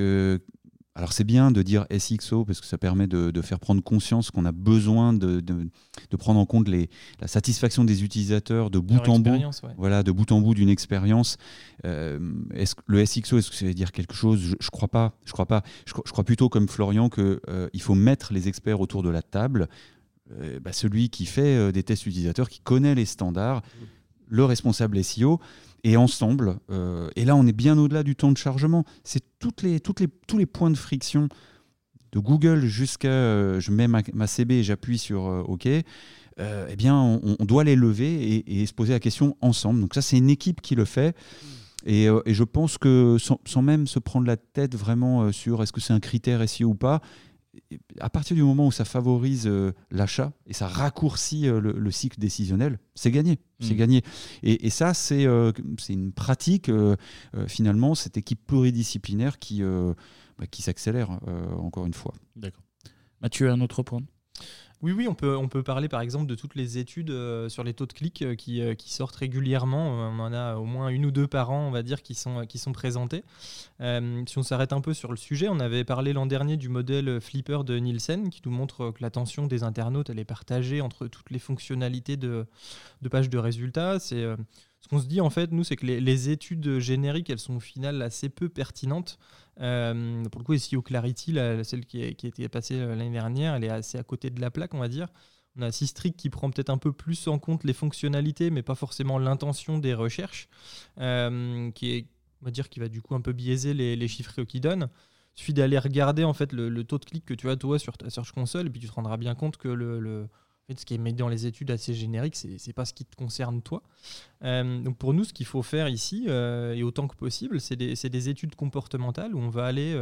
Alors, c'est bien de dire SXO parce que ça permet de, de faire prendre conscience qu'on a besoin de, de- de prendre en compte les, la satisfaction des utilisateurs de bout Leur en bout ouais. voilà, de bout en bout d'une expérience. Euh, le SXO, est-ce que ça veut dire quelque chose? Je, je crois pas. Je crois pas. Je, crois- je crois plutôt comme Florian que euh, il faut mettre les experts autour de la table. Euh, bah, celui qui fait euh, des tests utilisateurs, qui connaît les standards, le responsable SEO, et ensemble. euh, et là, on est bien au-delà du temps de chargement. C'est toutes les, toutes les, tous les points de friction de Google jusqu'à euh, je mets ma, ma CB et j'appuie sur euh, OK. eh bien, on, doit les lever et, se poser la question ensemble. Donc ça, c'est une équipe qui le fait. Et, et je pense que sans, même se prendre la tête vraiment sur est-ce que c'est un critère SEO ou pas, à partir du moment où ça favorise euh, l'achat et ça raccourcit euh, le, le cycle décisionnel, c'est gagné. C'est Mm. gagné. Et, et ça, c'est euh, une pratique, finalement, cette équipe pluridisciplinaire qui, bah, qui s'accélère, encore une fois. D'accord. Mathieu un autre point? Oui, oui, on peut, parler par exemple de toutes les études euh, sur les taux de clics euh, qui, euh, qui sortent régulièrement. On en a au moins une ou deux par an, on va dire, qui sont, qui sont présentées. Si on s'arrête un peu sur le sujet, on avait parlé l'an dernier du modèle Flipper de Nielsen qui nous montre que l'attention des internautes elle est partagée entre toutes les fonctionnalités de, de pages de résultats. C'est ce qu'on se dit en fait, nous, c'est que les, études génériques, elles sont au final assez peu pertinentes. Euh, pour le coup, SEO Clarity, la- celle qui, a été passée euh, l'année dernière, elle est assez à côté de la plaque, on va dire. On a Systrix qui prend peut-être un peu plus en compte les fonctionnalités, mais pas forcément l'intention des recherches, euh, qui est, on va dire, qui va du coup un peu biaiser les, les chiffres qu'il donne. Il suffit d'aller regarder en fait le, taux de clic que tu as toi sur ta Search Console, et puis tu te rendras bien compte que le, ce qui est mis dans les études assez génériques, c'est n'est pas ce qui te concerne toi. Euh, donc pour nous, ce qu'il faut faire ici, euh, et autant que possible, c'est des, des, études comportementales où on va aller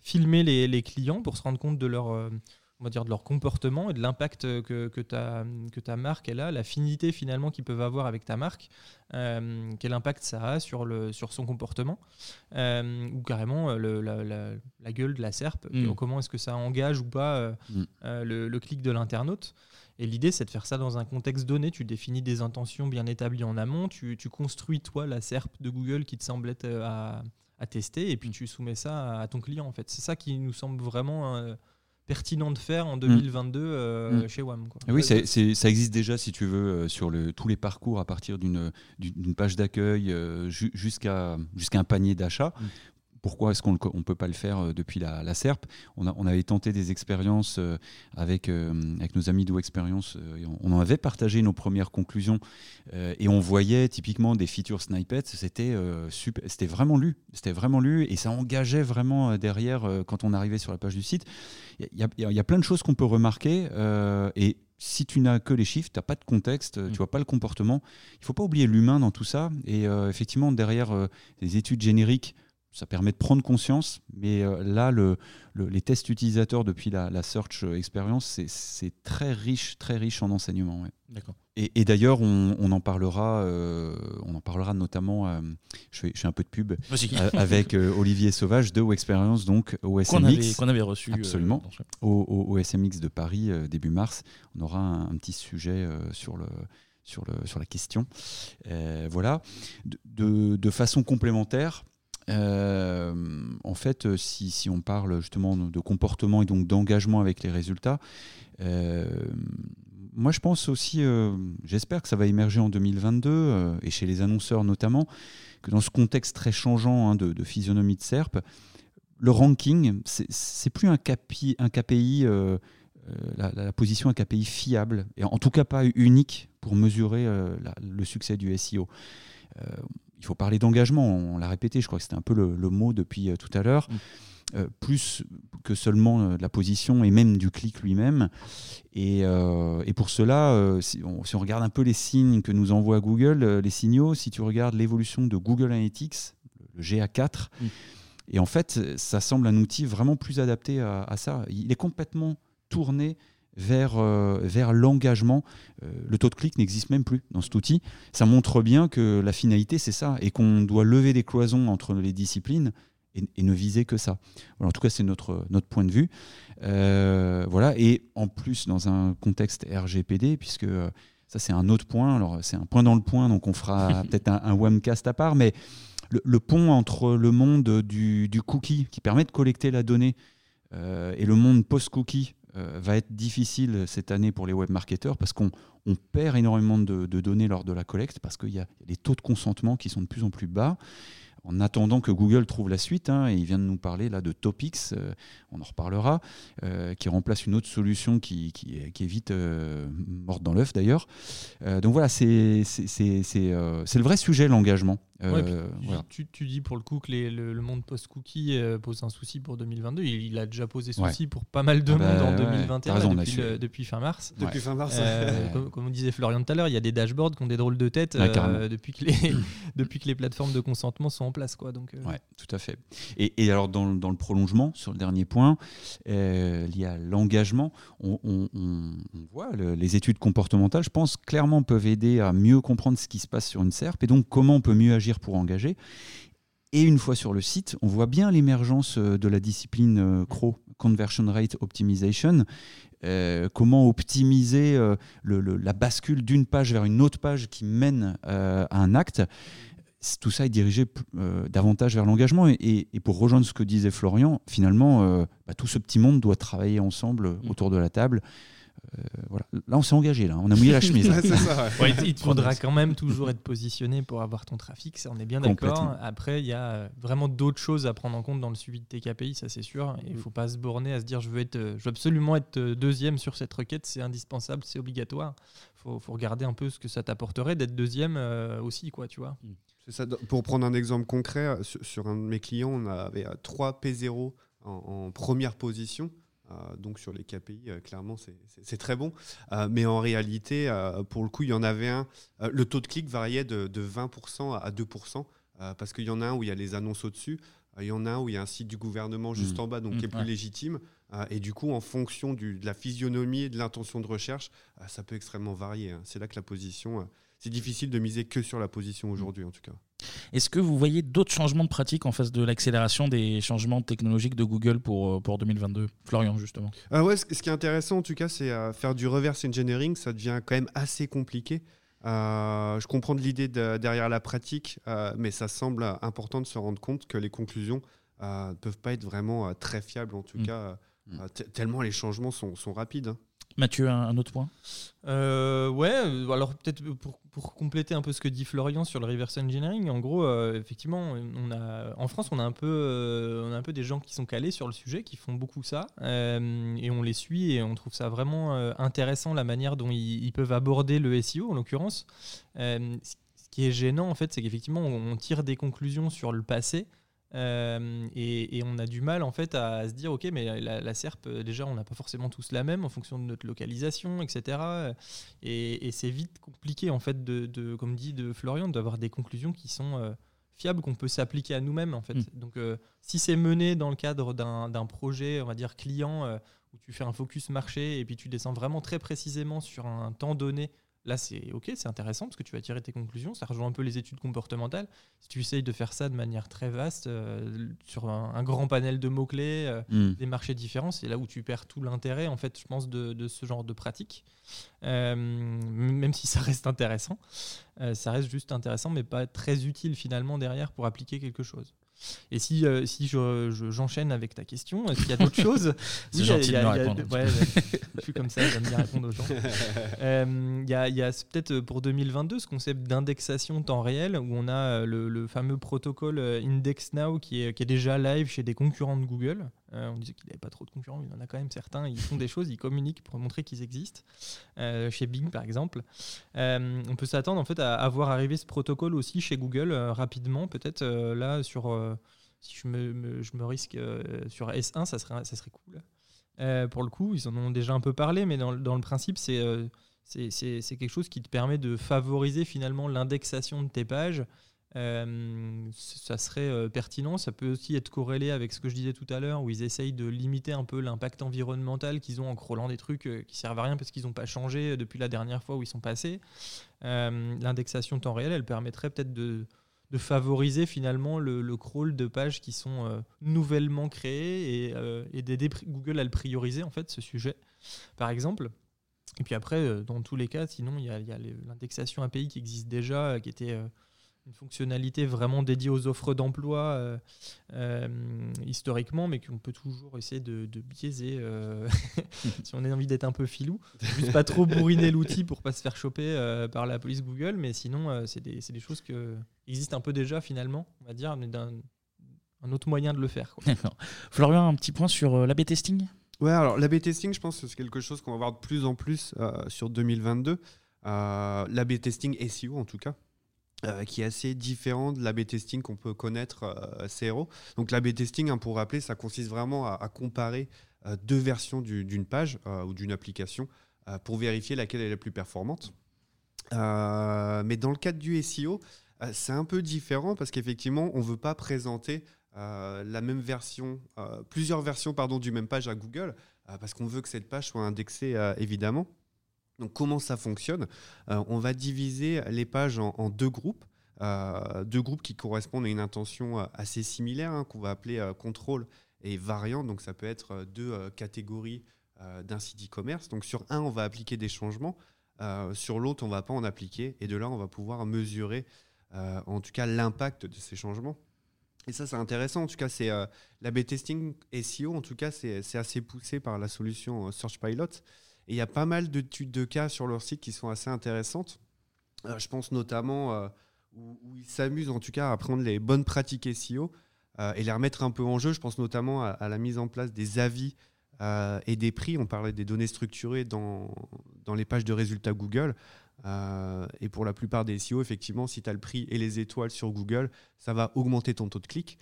filmer les, les, clients pour se rendre compte de leur on va dire, de leur comportement et de l'impact que, que, ta, que ta marque elle a, l'affinité finalement qu'ils peuvent avoir avec ta marque, euh, quel impact ça a sur, le, sur son comportement, euh, ou carrément euh, le, la, gueule de la SERP, mm. comment est-ce que ça engage ou pas mm. le, clic de l'internaute. Et l'idée, c'est de faire ça dans un contexte donné. Tu définis des intentions bien établies en amont, tu, tu construis toi la SERP de Google qui te semble être à, à tester, et puis tu soumets ça à ton client. En fait, c'est ça qui nous semble vraiment pertinent de faire en 2022 mm. euh, mm. chez WAM. Oui, ça existe déjà, si tu veux, euh, sur le, tous les parcours à partir d'une page d'accueil euh, jusqu'à un panier d'achat. Mm pourquoi est-ce qu'on ne peut pas le faire euh, depuis la, SERP on, on, avait tenté des expériences euh, avec, euh, avec nos amis d'O Experience, on, en avait partagé nos premières conclusions et on voyait typiquement des features snippets, c'était c'était vraiment lu, c'était vraiment lu et ça engageait vraiment derrière quand on arrivait sur la page du site. Il y, y, a plein de choses qu'on peut remarquer et si tu n'as que les chiffres, tu n'as pas de contexte, tu mm. vois pas le comportement. Il faut pas oublier l'humain dans tout ça. Et effectivement, derrière des études génériques ça permet de prendre conscience, mais euh, là, le, les tests utilisateurs depuis la, search experience, c'est très riche, très riche en enseignements. D'accord. Et, d'ailleurs, on, en parlera, euh, on en parlera notamment. Euh, je, fais, je, fais, un peu de pub avec Olivier Sauvage de Experience, donc au SMX, qu'on avait, reçu absolument au, au, SMX de Paris début mars. On aura un, petit sujet sur le sur, le, sur la question. voilà. De, de, façon complémentaire, euh, en fait, euh, si, on parle justement de comportement et donc d'engagement avec les résultats, euh, moi je pense aussi, j'espère que ça va émerger en 2022 et chez les annonceurs notamment, que dans ce contexte très changeant hein, de, physionomie de SERP, le ranking, c'est plus un KPI, KPI la, la, position un KPI fiable, et en tout cas pas unique pour mesurer le succès du SEO il faut parler d'engagement, on l'a répété, je crois que c'était un peu le, mot depuis euh, tout à l'heure. Mm. Euh, plus que seulement euh, de la position et même du clic lui-même. Et, pour cela, si on, regarde un peu les signes que nous envoie Google, les signaux, si tu regardes l'évolution de Google Analytics, le GA4, mm. et en fait, ça semble un outil vraiment plus adapté à ça. Il est complètement tourné vers, euh, vers l'engagement. Euh, le taux de clic n'existe même plus dans cet outil. Ça montre bien que la finalité, c'est ça, et qu'on doit lever des cloisons entre les disciplines et, ne viser que ça. en tout cas, c'est notre, notre point de vue. Euh, voilà. Et en plus, dans un contexte RGPD, puisque ça, c'est un autre point. Alors, c'est un point dans le point, donc on fera peut-être un, un webcast à part, mais le, pont entre le monde du, du, cookie, qui permet de collecter la donnée, et le monde post-cookie, euh, va être difficile cette année pour les web marketeurs parce qu'on perd énormément de, données lors de la collecte parce qu'il y a des taux de consentement qui sont de plus en plus bas en attendant que Google trouve la suite, hein, et il vient de nous parler là de Topics, euh, on en reparlera, euh, qui remplace une autre solution qui, qui, est, vite morte dans l'œuf d'ailleurs. donc voilà, c'est le vrai sujet, l'engagement. Tu, tu, dis pour le coup que le, monde post-cookie pose un souci pour 2022. Il, a déjà posé souci pour pas mal de ah monde bah en 2021, depuis, fin mars. Depuis fin mars. comme, comme, on disait Florian tout à l'heure, il y a des dashboards qui ont des drôles de tête depuis, que les, depuis que les plateformes de consentement sont en place. Quoi, donc, euh. Ouais, tout à fait. Et, alors, dans, dans, le prolongement, sur le dernier point, euh, lié à l'engagement, on, voit les études comportementales, je pense, clairement peuvent aider à mieux comprendre ce qui se passe sur une SERP et donc comment on peut mieux agir pour engager. Et une fois sur le site, on voit bien l'émergence euh, de la discipline CRO, Conversion Rate Optimization, comment optimiser la bascule d'une page vers une autre page qui mène à un acte tout ça est dirigé euh, davantage vers l'engagement. Et, pour rejoindre ce que disait Florian, finalement, euh, bah, tout ce petit monde doit travailler ensemble mm. autour de la table. Voilà. Là, on s'est engagé, là. on a mouillé la chemise. il te faudra quand même toujours être positionné pour avoir ton trafic, ça on est bien d'accord. Après, il y a vraiment d'autres choses à prendre en compte dans le suivi de tes KPI, ça c'est sûr. Il ne faut pas se borner à se dire je veux, être, je veux absolument être deuxième sur cette requête, c'est indispensable, c'est obligatoire. Il faut, faut, regarder un peu ce que ça t'apporterait d'être deuxième aussi, quoi, tu vois. Ça, pour prendre un exemple concret, sur, un de mes clients, on avait 3 P0 en première position. Euh, donc sur les KPI, euh, clairement, c'est très bon. Euh, mais en réalité, pour le coup, il y en avait un. le taux de clic variait de, 20% à 2%, parce qu'il y en a un où il y a les annonces au-dessus, il y en a un où il y a un site du gouvernement juste mmh. en bas, donc qui est mmh. plus légitime. et du coup, en fonction de la physionomie et de l'intention de recherche, ça peut extrêmement varier. Hein. C'est là que la position c'est difficile de miser que sur la position aujourd'hui, en tout cas. Est-ce que vous voyez d'autres changements de pratique en face de l'accélération des changements technologiques de Google pour, euh, pour 2022 Florian, justement? Ah ouais, ce, qui est intéressant, en tout cas, c'est euh, faire du reverse engineering. Ça devient quand même assez compliqué. Euh, je comprends l'idée derrière la pratique, mais ça semble important de se rendre compte que les conclusions ne peuvent pas être vraiment très fiables, en tout mm. cas, mm. tellement les changements sont, sont rapides. Hein. Mathieu, un, autre point euh, Ouais, euh, alors peut-être pour, pour, compléter un peu ce que dit Florian sur le reverse engineering, en gros, euh, effectivement, on a, en France, on a, un peu, on a un peu des gens qui sont calés sur le sujet, qui font beaucoup ça, et on les suit et on trouve ça vraiment intéressant la manière dont ils, peuvent aborder le SEO, en l'occurrence. ce qui est gênant, en fait, c'est qu'effectivement, on tire des conclusions sur le passé euh, et, on a du mal en fait à se dire ok mais la, SERP euh, déjà on n'a pas forcément tous la même en fonction de notre localisation etc et, c'est vite compliqué en fait de, comme dit de Florian d'avoir des conclusions qui sont euh, fiables qu'on peut s'appliquer à nous-mêmes en fait mm. donc si c'est mené dans le cadre d'un projet on va dire client où tu fais un focus marché et puis tu descends vraiment très précisément sur un temps donné Là, c'est ok, c'est intéressant parce que tu vas tirer tes conclusions. Ça rejoint un peu les études comportementales. Si tu essayes de faire ça de manière très vaste, euh, sur un, grand panel de mots-clés, euh, hmm. des marchés différents, c'est là où tu perds tout l'intérêt, en fait, je pense, de, ce genre de pratique. Euh, même si ça reste intéressant, ça reste juste intéressant, mais pas très utile finalement derrière pour appliquer quelque chose. Et si, euh, si j'enchaîne je, avec ta question, est-ce qu'il y a d'autres choses C'est gentil de me répondre. Ouais, je suis comme ça, j'aime bien répondre aux gens. Euh, il y a, y a peut-être euh, pour 2022 ce concept d'indexation temps réel où on a le, le, fameux protocole Index Now qui est, qui est déjà live chez des concurrents de Google. Euh, on disait qu'il n'avait pas trop de concurrents, il y en a quand même certains. Ils font des choses, ils communiquent pour montrer qu'ils existent. Euh, chez Bing, par exemple. Euh, on peut s'attendre en fait à, avoir arrivé ce protocole aussi chez Google rapidement, peut-être là sur. si je me, risque sur S1, ça serait, ça serait cool. pour le coup, ils en ont déjà un peu parlé, mais dans, dans le principe, c'est c'est quelque chose qui te permet de favoriser finalement l'indexation de tes pages euh, ça serait euh, pertinent. Ça peut aussi être corrélé avec ce que je disais tout à l'heure, où ils essayent de limiter un peu l'impact environnemental qu'ils ont en crawlant des trucs euh, qui servent à rien parce qu'ils n'ont pas changé depuis la dernière fois où ils sont passés. L'indexation temps réel, elle permettrait peut-être de, favoriser finalement le, crawl de pages qui sont nouvellement créées et, d'aider Google à le prioriser en fait ce sujet, par exemple. Et puis après, dans tous les cas, sinon il y a l'indexation API qui existe déjà, qui était une fonctionnalité vraiment dédiée aux offres d'emploi euh, euh, historiquement, mais qu'on peut toujours essayer de, biaiser euh, si on a envie d'être un peu filou. Juste pas trop bourriner l'outil pour pas se faire choper par la police Google, mais sinon, c'est des, des, choses qui existent un peu déjà finalement, on va dire, mais d'un un autre moyen de le faire. Florian, un petit point sur l'AB testing? Ouais, alors l'AB testing, je pense que c'est quelque chose qu'on va voir de plus en plus sur 2022. L'AB testing SEO en tout cas. Euh, qui est assez différent de l'A-B testing qu'on peut connaître euh, CRO. Donc l'A-B testing, hein, pour rappeler, ça consiste vraiment à, comparer euh, deux versions d'une page ou d'une application pour vérifier laquelle est la plus performante. mais dans le cadre du SEO, c'est un peu différent parce qu'effectivement, on ne veut pas présenter la même version, plusieurs versions pardon, du même page à Google, parce qu'on veut que cette page soit indexée évidemment. Donc comment ça fonctionne euh, On va diviser les pages en, deux groupes. Euh, deux groupes qui correspondent à une intention euh, assez similaire, hein, qu'on va appeler contrôle et variant. Donc ça peut être deux catégories d'un site e-commerce. Donc sur un, on va appliquer des changements. sur l'autre, on ne va pas en appliquer. Et de là, on va pouvoir mesurer en tout cas l'impact de ces changements. Et ça, c'est intéressant. En tout cas, c'est la B testing SEO. En tout cas, c'est assez poussé par la solution Search Pilot. Et il y a pas mal d'études de cas sur leur site qui sont assez intéressantes. Euh, je pense notamment euh, où, ils s'amusent en tout cas à prendre les bonnes pratiques SEO euh, et les remettre un peu en jeu. Je pense notamment à, la mise en place des avis et des prix. On parlait des données structurées dans, les pages de résultats Google. Et pour la plupart des SEO, effectivement, si tu as le prix et les étoiles sur Google, ça va augmenter ton taux de clic.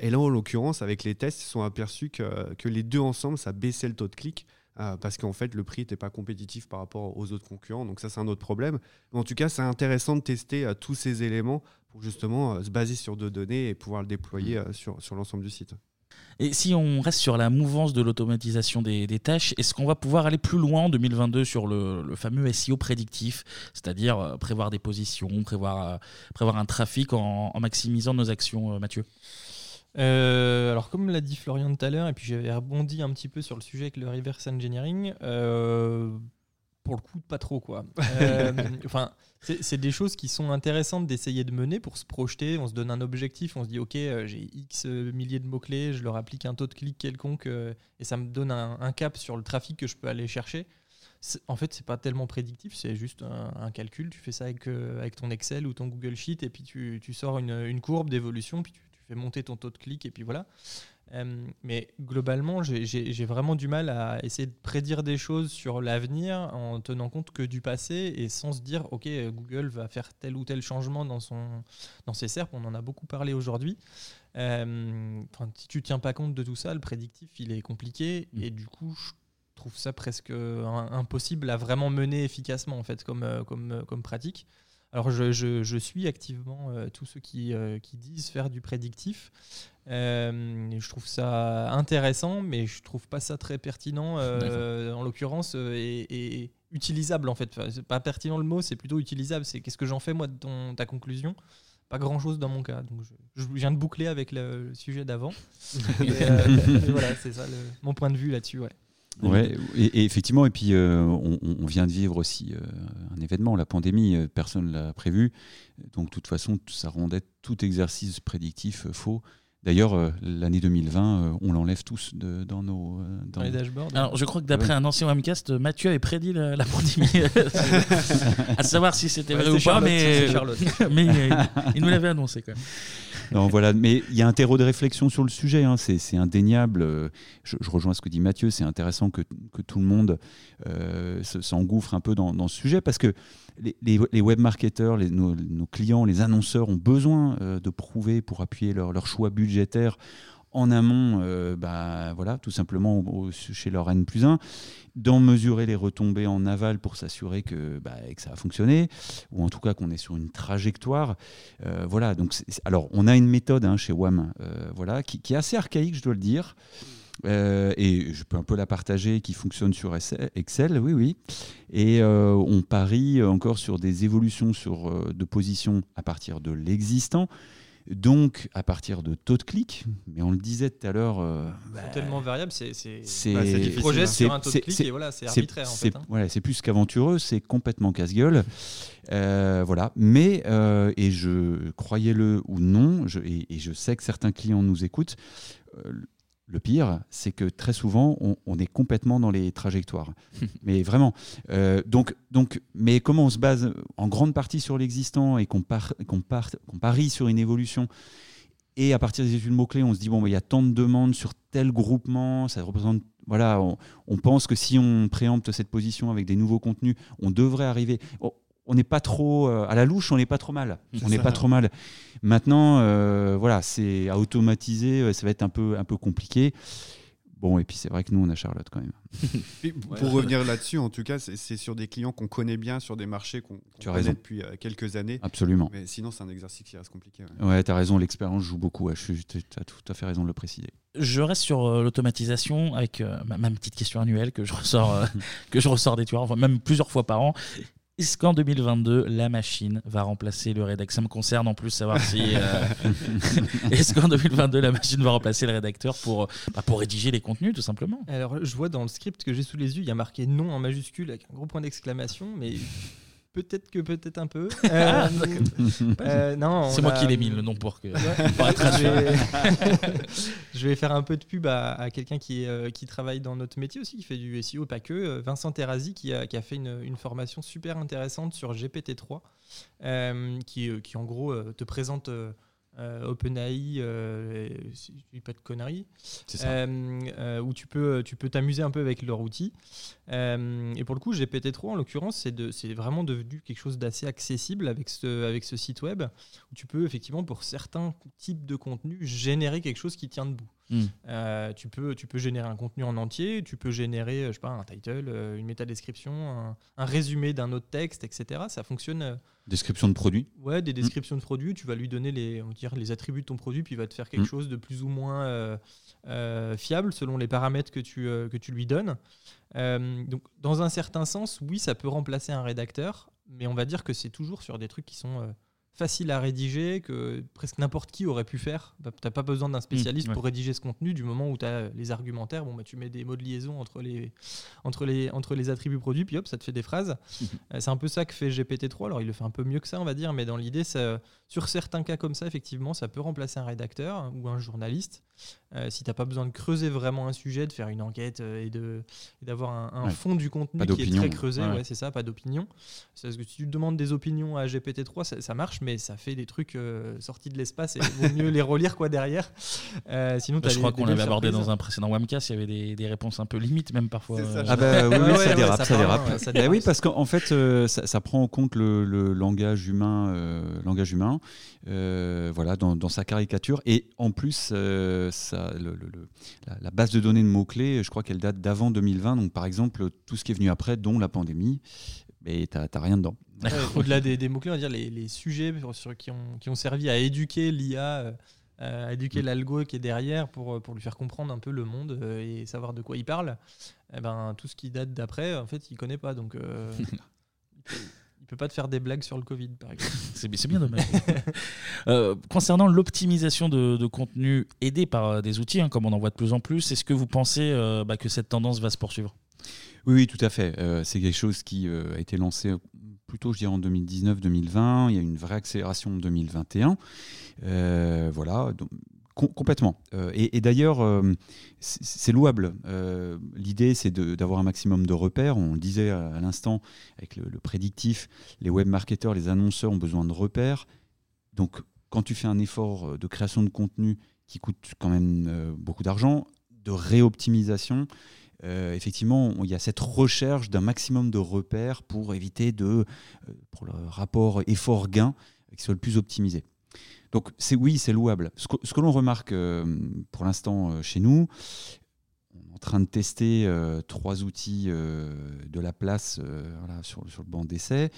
Et là, en l'occurrence, avec les tests, ils sont aperçus que, que les deux ensemble, ça baissait le taux de clic. Euh, parce qu'en fait, le prix n'était pas compétitif par rapport aux autres concurrents. Donc ça, c'est un autre problème. Mais en tout cas, c'est intéressant de tester euh, tous ces éléments pour justement euh, se baser sur deux données et pouvoir le déployer euh, sur, sur l'ensemble du site. Et si on reste sur la mouvance de l'automatisation des, des tâches, est-ce qu'on va pouvoir aller plus loin en 2022 sur le, le fameux SEO prédictif, c'est-à-dire prévoir des positions, prévoir, prévoir un trafic en, en maximisant nos actions, Mathieu? Euh, alors, comme l'a dit Florian tout à l'heure, et puis j'avais rebondi un petit peu sur le sujet avec le reverse engineering, euh, pour le coup, pas trop quoi. Euh, Enfin, c'est des choses qui sont intéressantes d'essayer de mener pour se projeter. On se donne un objectif, on se dit ok, j'ai X milliers de mots-clés, je leur applique un taux de clic quelconque et ça me donne un, un cap sur le trafic que je peux aller chercher. En fait, c'est pas tellement prédictif, c'est juste un, un calcul. Tu fais ça avec, avec ton Excel ou ton Google Sheet et puis tu, tu sors une, une courbe d'évolution, puis tu fais monter ton taux de clic et puis voilà. Euh, mais globalement, j'ai- vraiment du mal à essayer de prédire des choses sur l'avenir en tenant compte que du passé et sans se dire, OK, Google va faire tel ou tel changement dans, son, dans ses SERP. On en a beaucoup parlé aujourd'hui. Euh, si tu tiens pas compte de tout ça, le prédictif, il est compliqué Mm. et du coup, je trouve ça presque impossible à vraiment mener efficacement en fait comme, euh, comme, euh, comme pratique. Alors je, je- je suis activement euh, tous ceux qui, euh, qui disent faire du prédictif. Euh, je trouve ça intéressant, mais je trouve pas ça très pertinent en l'occurrence et, et utilisable en fait. Enfin, c'est pas pertinent le mot, c'est plutôt utilisable. C'est qu'est-ce que j'en fais moi de ton, ta conclusion? Pas grand chose dans mon cas. Donc je, je viens de boucler avec le, le sujet d'avant. Euh, voilà, c'est ça le- mon point de vue là-dessus. Ouais. Ouais, et, et effectivement, et puis euh, on, on vient de vivre aussi euh, un événement, la pandémie, euh, personne ne l'a prévu. Donc, de toute façon, ça rendait tout exercice prédictif faux. D'ailleurs, euh, l'année 2020, euh, on l'enlève tous de- dans nos. euh, Dans les dashboards. Alors, je crois que d'après Ouais. un ancien webcast, Mathieu avait prédit la, la pandémie. à savoir si c'était Ouais, vrai ou c'est pas, Charlotte, mais, c'est Charlotte. mais euh, il nous l'avait annoncé quand même. Non, voilà, mais il y a un terreau de réflexion sur le sujet, hein, c'est c'est indéniable. Euh, Je, je rejoins ce que dit Mathieu, c'est intéressant que, que tout le monde euh, se- s'engouffre un peu dans, dans ce sujet parce que les, les, les webmarketeurs, les- nos, nos clients, les annonceurs ont besoin euh, de prouver pour appuyer leur, leur choix en amont, euh, bah, voilà, tout simplement chez leur N plus 1, d'en mesurer les retombées en aval pour s'assurer que, bah, que ça a fonctionné, ou en tout cas qu'on est sur une trajectoire. Euh, voilà, donc alors on a une méthode hein, chez WAM euh, voilà, qui, est assez archaïque, je dois le dire. Et je peux un peu la partager, qui fonctionne sur Excel, oui, oui. Et on parie encore sur des évolutions sur, de position à partir de l'existant, donc à partir de taux de clic. Mais on le disait tout à l'heure, euh, bah, C'est tellement variable, c'est Bah, projettes hein. sur un taux de c'est- clic et voilà, c'est arbitraire en fait. hein. voilà, c'est plus qu'aventureux, c'est complètement casse-gueule. Euh, voilà. Mais, euh, et je, croyez-le ou non, je, et, et je sais que certains clients nous écoutent, euh, le pire, c'est que très souvent, on, on est complètement dans les trajectoires. mais vraiment. Euh, donc, donc, mais comment on se base en grande partie sur l'existant et qu'on par- parie sur une évolution et à partir des études mots-clés, on se dit, bon, bah, il y a tant de demandes sur tel groupement, ça représente. Voilà, on, on pense que si on préempte cette position avec des nouveaux contenus, on devrait arriver. Oh, on n'est pas trop. euh, à la louche, on n'est pas trop mal. On n'est pas trop mal. Maintenant, euh, voilà, c'est à automatiser, ça va être un peu, un peu compliqué. Bon, et puis c'est vrai que nous, on a Charlotte quand même. Pour revenir là-dessus, en tout cas, c'est c'est sur des clients qu'on connaît bien, sur des marchés qu'on qu'on Tu as connaît raison. depuis euh, quelques années. Absolument. Mais sinon, c'est un exercice qui reste compliqué. ouais. Ouais, tu as raison, l'expérience joue beaucoup. Tu as tout à fait raison de le préciser. Je reste sur euh, l'automatisation avec euh, ma, ma petite question annuelle que je ressors, euh, que je ressors des tueurs, enfin, même plusieurs fois par an. Est-ce qu'en 2022, la machine va remplacer le rédacteur? Ça me concerne en plus savoir si. euh, Est-ce qu'en 2022, la machine va remplacer le rédacteur pour, bah, pour rédiger les contenus, tout simplement? Alors, je vois dans le script que j'ai sous les yeux, il y a marqué non en majuscule avec un gros point d'exclamation, mais Peut-être que peut-être un peu. Ah, Euh, euh, non, C'est moi a- qui l'ai mis le nom pour que. Ouais. je, vais... faire un peu de pub à, à quelqu'un qui, est, euh, qui travaille dans notre métier aussi, qui fait du SEO, pas que. Vincent Terrazi, qui a, qui a fait une, une formation super intéressante sur GPT-3, euh, qui, qui en gros te présente OpenAI, euh, si je dis pas de conneries, ça. euh, euh, où tu peux tu peux t'amuser un peu avec leur outil. Euh, et pour le coup, GPT-3, en l'occurrence, c'est vraiment devenu quelque chose d'assez accessible avec ce, avec ce site web, où tu peux effectivement, pour certains types de contenus, générer quelque chose qui tient debout. Mm. Euh, tu, peux, tu peux générer un contenu en entier, tu peux générer, je sais pas, un title, euh, une métadescription, un, un résumé d'un autre texte, etc. Ça fonctionne. euh, Description de produit. Ouais, des descriptions de produits, tu vas lui donner les, on va dire, les attributs de ton produit, puis il va te faire quelque Mm. chose de plus ou moins euh, euh, fiable selon les paramètres que tu, euh, que tu lui donnes. Euh, donc, dans un certain sens, oui, ça peut remplacer un rédacteur, mais on va dire que c'est toujours sur des trucs qui sont faciles à rédiger, que presque n'importe qui aurait pu faire. Bah, tu n'as pas besoin d'un spécialiste ouais. pour rédiger ce contenu du moment où tu as les argumentaires. Bon, bah, tu mets des mots de liaison entre les, entre les, entre les attributs produits, puis hop, ça te fait des phrases. Euh, c'est un peu ça que fait GPT-3. Alors, il le fait un peu mieux que ça, on va dire, mais dans l'idée, ça- sur certains cas comme ça, effectivement, ça peut remplacer un rédacteur ou un journaliste. Euh, si tu n'as pas besoin de creuser vraiment un sujet, de faire une enquête euh, et de- et d'avoir un, un Ouais. fond du contenu qui est très creusé, Ouais. ouais, c'est ça, pas d'opinion. C'est parce que si tu demandes des opinions à GPT-3, ça, ça marche, mais ça fait des trucs euh, sortis de l'espace et il vaut mieux les relire quoi derrière. Euh, sinon, Je crois qu'on l'avait abordé surprises. dans un précédent Webcast, il y avait des, des réponses un peu limites, même parfois. Ça, Ah bah oui, ouais, ça ouais, dérape, ça dérape. ouais, ça Bah dérape. oui, parce qu'en fait, euh, ça, ça prend en compte le, le langage humain, euh, langage humain, euh, voilà, dans, dans sa caricature. Et en plus, euh, ça, le- le- le- la, la base de données de mots clés, je crois qu'elle date d'avant 2020. Donc, par exemple, tout ce qui est venu après, dont la pandémie, mais t'as rien dedans. Ouais, Au-delà des, des mots-clés, on va dire les, les sujets sur- sur- qui, ont, qui ont servi à éduquer l'IA, euh, à éduquer Mm. l'algo qui est derrière pour, pour lui faire comprendre un peu le monde euh, et savoir de quoi il parle. Eh ben, tout ce qui date d'après, en fait, il connaît pas. Donc, euh, il, peut, pas te faire des blagues sur le Covid, par exemple. C'est bien dommage. Euh, concernant l'optimisation de, de contenu aidé par des outils, hein, comme on en voit de plus en plus, est-ce que vous pensez euh, bah, que cette tendance va se poursuivre? Oui, oui, tout à fait. Euh, c'est quelque chose qui euh, a été lancé plutôt, je dirais, en 2019-2020. Il y a une vraie accélération en 2021. Euh, voilà, donc, com- complètement. Et d'ailleurs, c'est louable. L'idée, c'est d'avoir un maximum de repères. On le disait à, l'instant avec le, le prédictif, les web marketeurs, les annonceurs ont besoin de repères. Donc, quand tu fais un effort de création de contenu qui coûte quand même beaucoup d'argent, de réoptimisation, euh, effectivement, il y a cette recherche d'un maximum de repères pour éviter de, euh, pour le rapport effort-gain, euh, qui soit le plus optimisé. Donc c'est oui, c'est louable. Ce que, que l'on remarque pour l'instant chez nous, on est en train de tester trois outils de la place sur le banc d'essai.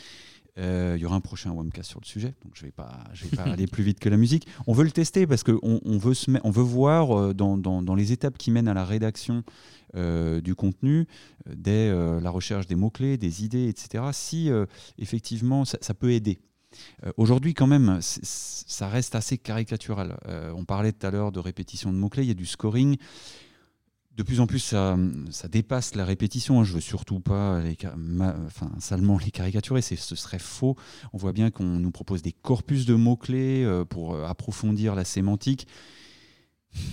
Euh, il y aura un prochain Webcast sur le sujet, donc je ne vais pas, aller plus vite que la musique. On veut le tester parce qu'on on veut, voir euh, dans, les étapes qui mènent à la rédaction euh, du contenu, dès la recherche des mots-clés, des idées, etc., si effectivement ça, peut aider. Aujourd'hui, quand même, ça reste assez caricatural. On parlait tout à l'heure de répétition de mots-clés, il y a du scoring. De plus en plus, ça, ça dépasse la répétition. hein. Je veux surtout pas les, ma- enfin, salement les caricaturer, c'est- ce serait faux. On voit bien qu'on nous propose des corpus de mots-clés euh, pour euh, approfondir la sémantique.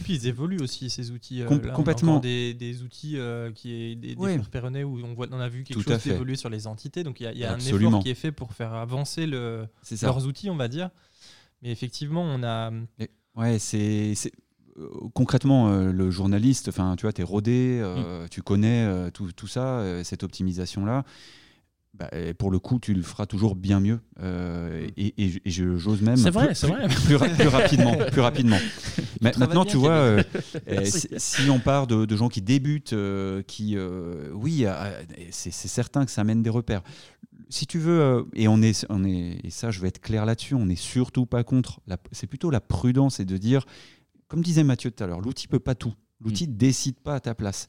Puis ils évoluent aussi ces outils. euh, Com- là, on a complètement. des, des outils euh, qui est des, des Ouais. où on voit, on a vu quelque Tout à chose fait. évoluer sur les entités. Donc il y a, il y a un effort qui est fait pour faire avancer le, leurs outils, on va dire. Mais effectivement, on a. Ouais, c'est c'est- concrètement euh, le journaliste. Enfin, tu vois, t'es rodé, euh, Mm. tu connais euh, tout, tout ça, euh, cette optimisation là. Bah, et pour le coup, tu le feras toujours bien mieux. Euh, et, et- et je- j'ose même. C'est vrai, plus- c'est vrai. Plus, ra- plus rapidement, plus rapidement. Ma- Maintenant, tu vois, euh, euh, Merci. si si on part de, de gens qui débutent, euh, qui, euh, oui, euh, c'est c'est certain que ça amène des repères. Si tu veux, euh, et on est, on est, et ça, je vais être clair là-dessus, on n'est surtout pas contre. C'est plutôt la prudence et de dire, comme disait Mathieu tout à l'heure, l'outil peut pas tout. L'outil ne décide pas à ta place.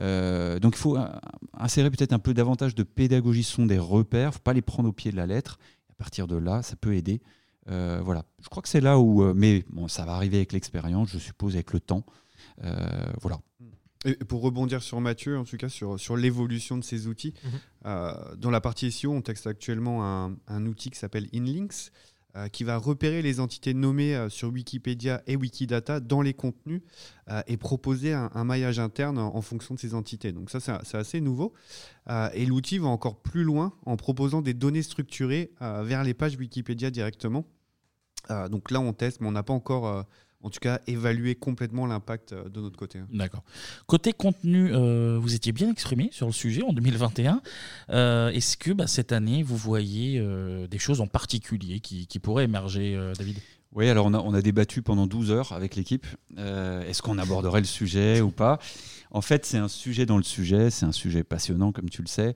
Euh, donc il faut euh, insérer peut-être un peu davantage de pédagogie, ce sont des repères, faut pas les prendre au pied de la lettre. À partir de là, ça peut aider. Euh, voilà, je crois que c'est là où, mais bon, ça va arriver avec l'expérience, je suppose, avec le temps. Euh, voilà. Et pour rebondir sur Mathieu, en tout cas sur, sur l'évolution de ces outils, Mhm. euh, dans la partie SEO, on teste actuellement un, un outil qui s'appelle Inlinks, euh, qui va repérer les entités nommées euh, sur Wikipédia et Wikidata dans les contenus euh, et proposer un, maillage interne en, fonction de ces entités. Donc ça, c'est assez nouveau. Et l'outil va encore plus loin en proposant des données structurées vers les pages Wikipédia directement. Donc là, on teste, mais on n'a pas encore, en tout cas, évalué complètement l'impact euh, de notre côté. hein. D'accord. Côté contenu, euh, vous étiez bien exprimé sur le sujet en 2021. Euh, Est-ce que bah, cette année, vous voyez euh, des choses en particulier qui, qui pourraient émerger, euh, David? Oui, alors on a, on a débattu pendant 12 heures avec l'équipe. Euh, Est-ce qu'on aborderait le sujet ou pas? En fait, c'est un sujet dans le sujet, c'est un sujet passionnant, comme tu le sais.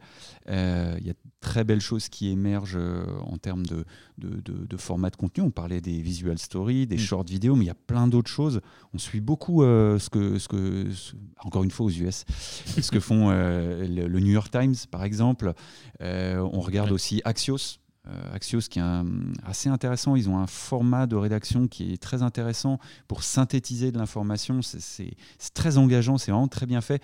Euh, Il y a de très belles choses qui émergent euh, en termes de, de, de- de format de contenu. On parlait des visual stories, des Mm. short vidéos, mais il y a plein d'autres choses. On suit beaucoup euh, ce, que, ce que, ce- encore une fois aux US, ce que font euh, le, le New York Times, par exemple. On regarde Ouais. aussi Axios. Euh, Axios qui est un- assez intéressant. Ils ont un format de rédaction qui est très intéressant pour synthétiser de l'information. C'est- très engageant, c'est vraiment très bien fait.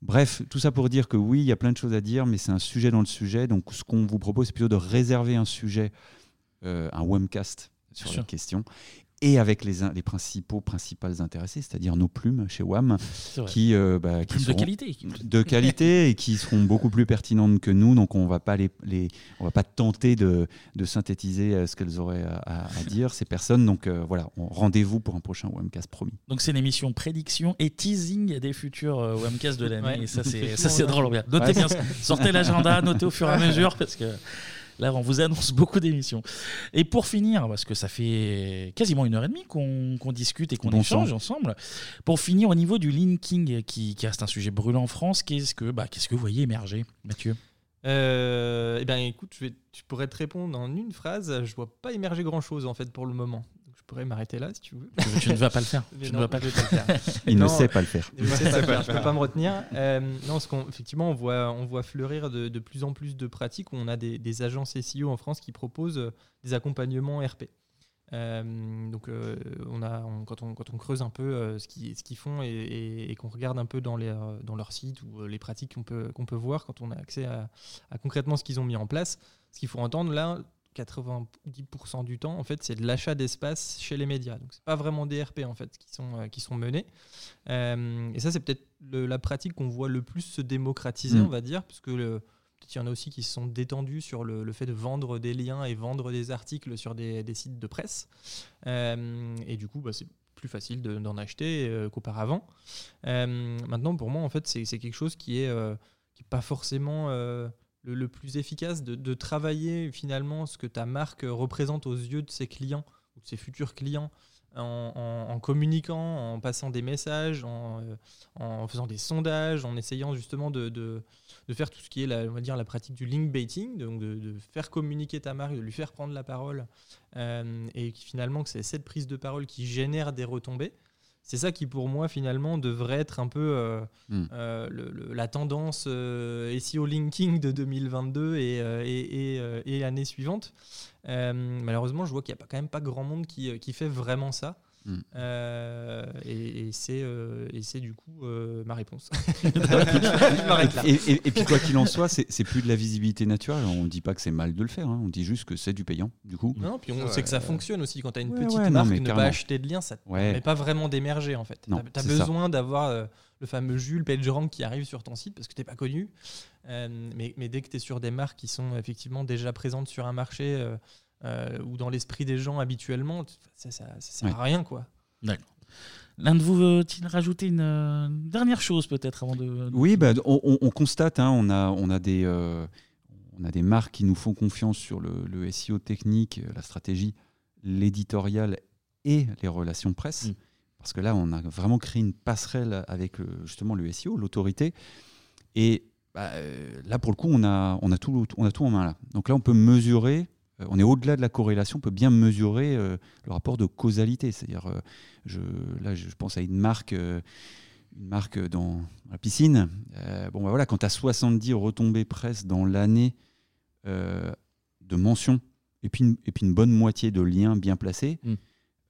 Bref, tout ça pour dire que oui, il y a plein de choses à dire, mais c'est un sujet dans le sujet. Donc ce qu'on vous propose, c'est plutôt de réserver un sujet, euh, un webcast sur la question. Et avec les, les principaux, principales intéressés, c'est-à-dire nos plumes chez WAM, qui, euh, bah, qui Plumes de seront- qualité. de qualité et qui seront beaucoup plus pertinentes que nous. Donc on va pas les, les- on va pas tenter de, de synthétiser euh, ce qu'elles auraient à, dire ces personnes. Donc euh, voilà, rendez-vous pour un prochain Webcast promis. Donc c'est une émission prédiction et teasing des futurs Webcasts de l'année. Ouais. Et ça c'est ça drôle bien. Notez Ouais. bien, ça. sortez l'agenda, notez au fur et à mesure parce que là on vous annonce beaucoup d'émissions. Et pour finir, parce que ça fait quasiment une heure et demie qu'on qu'on discute et qu'on Bon échange sang. ensemble. Pour finir au niveau du linking qui, qui reste un sujet brûlant en France, qu'est-ce que bah, qu'est-ce que vous voyez émerger, Mathieu? Euh, eh bien, écoute, je, vais, je pourrais te répondre en une phrase. Je vois pas émerger grand chose en fait pour le moment. Pourrais m'arrêter là si tu veux. tu, ne vas pas le faire. Tu non, ne vas pas le vais pas le faire. Il Non, ne sait pas le faire. Je je peux pas me retenir. Euh, non, parce effectivement on voit on voit fleurir de, de plus en plus de pratiques où on a des, des agences SEO en France qui proposent euh, des accompagnements RP. Euh, donc euh, on a on- quand on quand on creuse un peu euh, ce qu'ils ce qu'ils font et, et- et qu'on regarde un peu dans les euh, dans leur site ou euh, les pratiques qu'on peut qu'on peut voir quand on a accès à, à concrètement ce qu'ils ont mis en place, ce qu'il faut entendre là. 90% du temps, en fait, c'est de l'achat d'espace chez les médias. Donc, c'est pas vraiment des RP en fait qui sont euh, qui sont menés. Euh, et ça, c'est peut-être la pratique qu'on voit le plus se démocratiser, Mm. on va dire, parce que le- il y en a aussi qui se sont détendus sur le, le fait de vendre des liens et vendre des articles sur des, des sites de presse. Euh, et du coup, bah, c'est plus facile de- d'en acheter euh, qu'auparavant. Maintenant, pour moi, en fait, c'est quelque chose qui est, qui est pas forcément le, plus efficace de, travailler finalement ce que ta marque représente aux yeux de ses clients ou de ses futurs clients en, communiquant, en passant des messages, en, euh, en faisant des sondages, en essayant justement de, de- faire tout ce qui est la, on va dire, la pratique du link baiting, donc de, faire communiquer ta marque, de lui faire prendre la parole, euh, et finalement que c'est cette prise de parole qui génère des retombées. C'est ça qui pour moi finalement devrait être un peu euh, Mm. euh, le- le- la tendance euh, SEO linking de 2022 et, et, et, et l'année suivante. Malheureusement, je vois qu'il n'y a pas, quand même pas grand monde qui, qui fait vraiment ça. Mm. Euh, et et c'est euh, et c'est du coup euh, ma réponse. Je m'arrête là. Et, et- et puis quoi qu'il en soit, c'est c'est plus de la visibilité naturelle. On ne dit pas que c'est mal de le faire. hein. On dit juste que c'est du payant. Du coup, Non, puis on Ouais, sait que ça euh, fonctionne aussi quand tu as une ouais, petite ouais, non, marque, mais ne pas acheter de lien, ça ne Ouais. permet pas vraiment d'émerger en fait. Non, Tu as, besoin d'avoir euh, le fameux Jules PageRank qui arrive sur ton site parce que tu n'es pas connu. Euh, mais, mais dès que tu es sur des marques qui sont effectivement déjà présentes sur un marché euh, ou dans l'esprit des gens habituellement, ça, ça, ça sert à rien quoi. L'un de vous veut-il rajouter une, euh, dernière chose peut-être avant de. de- Oui, bah, on, on- on constate, hein, on, a, on, a des, euh, on a des marques qui nous font confiance sur le, le SEO technique, euh, la stratégie, l'éditorial et les relations presse. Mm. Parce que là, on a vraiment créé une passerelle avec justement le SEO, l'autorité. Et bah, là, pour le coup, on a, on, a tout, on a tout en main là. Donc là, on peut mesurer, euh, on est au-delà de la corrélation, on peut bien mesurer euh, le rapport de causalité. C'est-à-dire, euh, je, là, je pense à une marque. euh, une marque dans la piscine. Euh, bon, bah voilà, quand tu as 70 retombées presse dans l'année euh, de mentions et puis, une, et puis une bonne moitié de liens bien placés, Mm.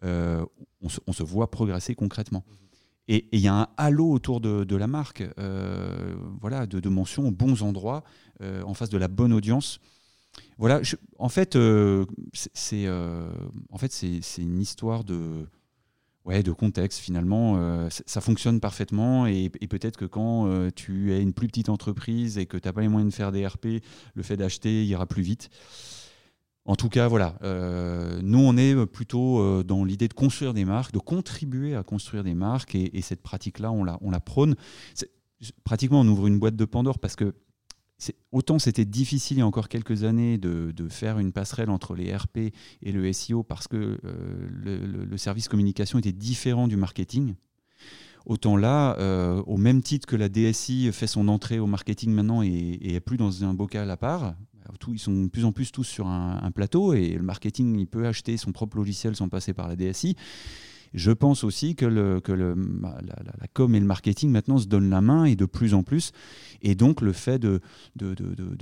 euh, on, se, on se voit progresser concrètement. Et il y a un halo autour de, la marque, euh, voilà, de, mentions aux bons endroits, euh, en face de la bonne audience. Voilà, en fait, euh, c'est en fait, une histoire de, ouais, de contexte finalement. ça fonctionne parfaitement et, et peut-être que quand tu es une plus petite entreprise et que tu n'as pas les moyens de faire des RP, le fait d'acheter ira plus vite. En tout cas, voilà, euh, nous, on est plutôt euh, dans l'idée de construire des marques, de contribuer à construire des marques, et, cette pratique-là, on la, on la prône. Pratiquement, on ouvre une boîte de Pandore parce que autant c'était difficile il y a encore quelques années de, faire une passerelle entre les RP et le SEO parce que euh, le, service communication était différent du marketing. Autant là, au même titre que la DSI fait son entrée au marketing maintenant et, et est plus dans un bocal à part, ils sont de plus en plus tous sur un, plateau et le marketing, il peut acheter son propre logiciel sans passer par la DSI. Je pense aussi que, le, la, com et le marketing maintenant se donnent la main et de plus en plus. Et donc le fait de,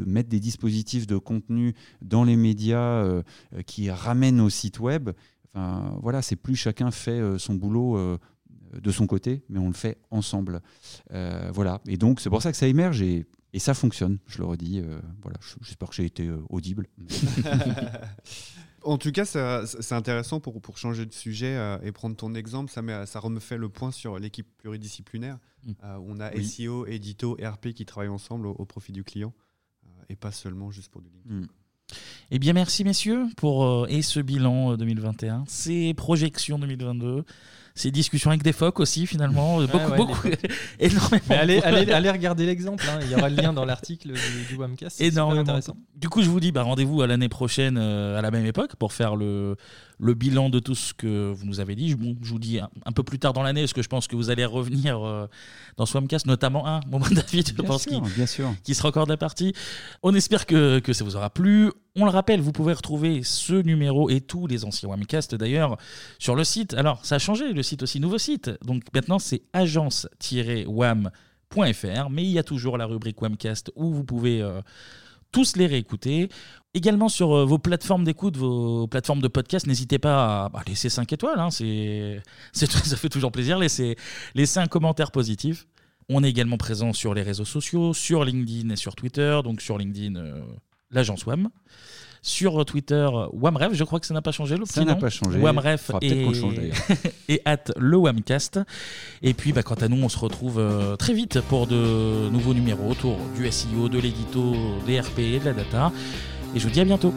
mettre des dispositifs de contenu dans les médias euh, qui ramènent au site web, voilà, c'est plus chacun fait euh, son boulot. Euh, de son côté, mais on le fait ensemble. voilà. Et donc, c'est pour ça que ça émerge. Et ça fonctionne, je le redis. Euh, voilà, J'espère que j'ai été euh, audible. en tout cas, c'est intéressant pour, pour changer de sujet euh, et prendre ton exemple. Ça, met, ça fait le point sur l'équipe pluridisciplinaire. Mm. on a SEO, édito, RP qui travaillent ensemble au, profit du client et pas seulement juste pour du LinkedIn. Mm. Eh bien, merci messieurs pour et ce bilan 2021, ces projections 2022 ces discussions avec des phoques aussi finalement beaucoup beaucoup énormément. Allez, allez, allez, regarder l'exemple hein. il y aura le lien dans l'article du, du Wamcast énormément. intéressant. Du coup je vous dis bah, rendez-vous à l'année prochaine euh, à la même époque pour faire le, le bilan de tout ce que vous nous avez dit. Bon, je vous dis un, peu plus tard dans l'année parce que je pense que vous allez revenir euh, dans ce Wamcast notamment un moment David je pense qui, qui sera encore de la partie. On espère que, que ça vous aura plu on le rappelle, vous pouvez retrouver ce numéro et tous les anciens Wamcast d'ailleurs sur le site. Alors, ça a changé, le site aussi, nouveau site. Donc maintenant, c'est agence-wam.fr, mais il y a toujours la rubrique Wamcast où vous pouvez euh, tous les réécouter. Également sur euh, vos plateformes d'écoute, vos plateformes de podcast, n'hésitez pas à bah, laisser 5 étoiles. Hein, c'est, ça fait toujours plaisir. Laissez, un commentaire positif. On est également présent sur les réseaux sociaux, sur LinkedIn et sur Twitter. Donc sur LinkedIn, euh, l'agence WAM. Sur Twitter, WAMREF, je crois que ça n'a pas changé le Ça n'a pas changé. WAMREF et, et at le WAMcast. Et puis, bah, quant à nous, on se retrouve euh, très vite pour de nouveaux numéros autour du SEO, de l'édito, des RP et de la data. Et je vous dis à bientôt.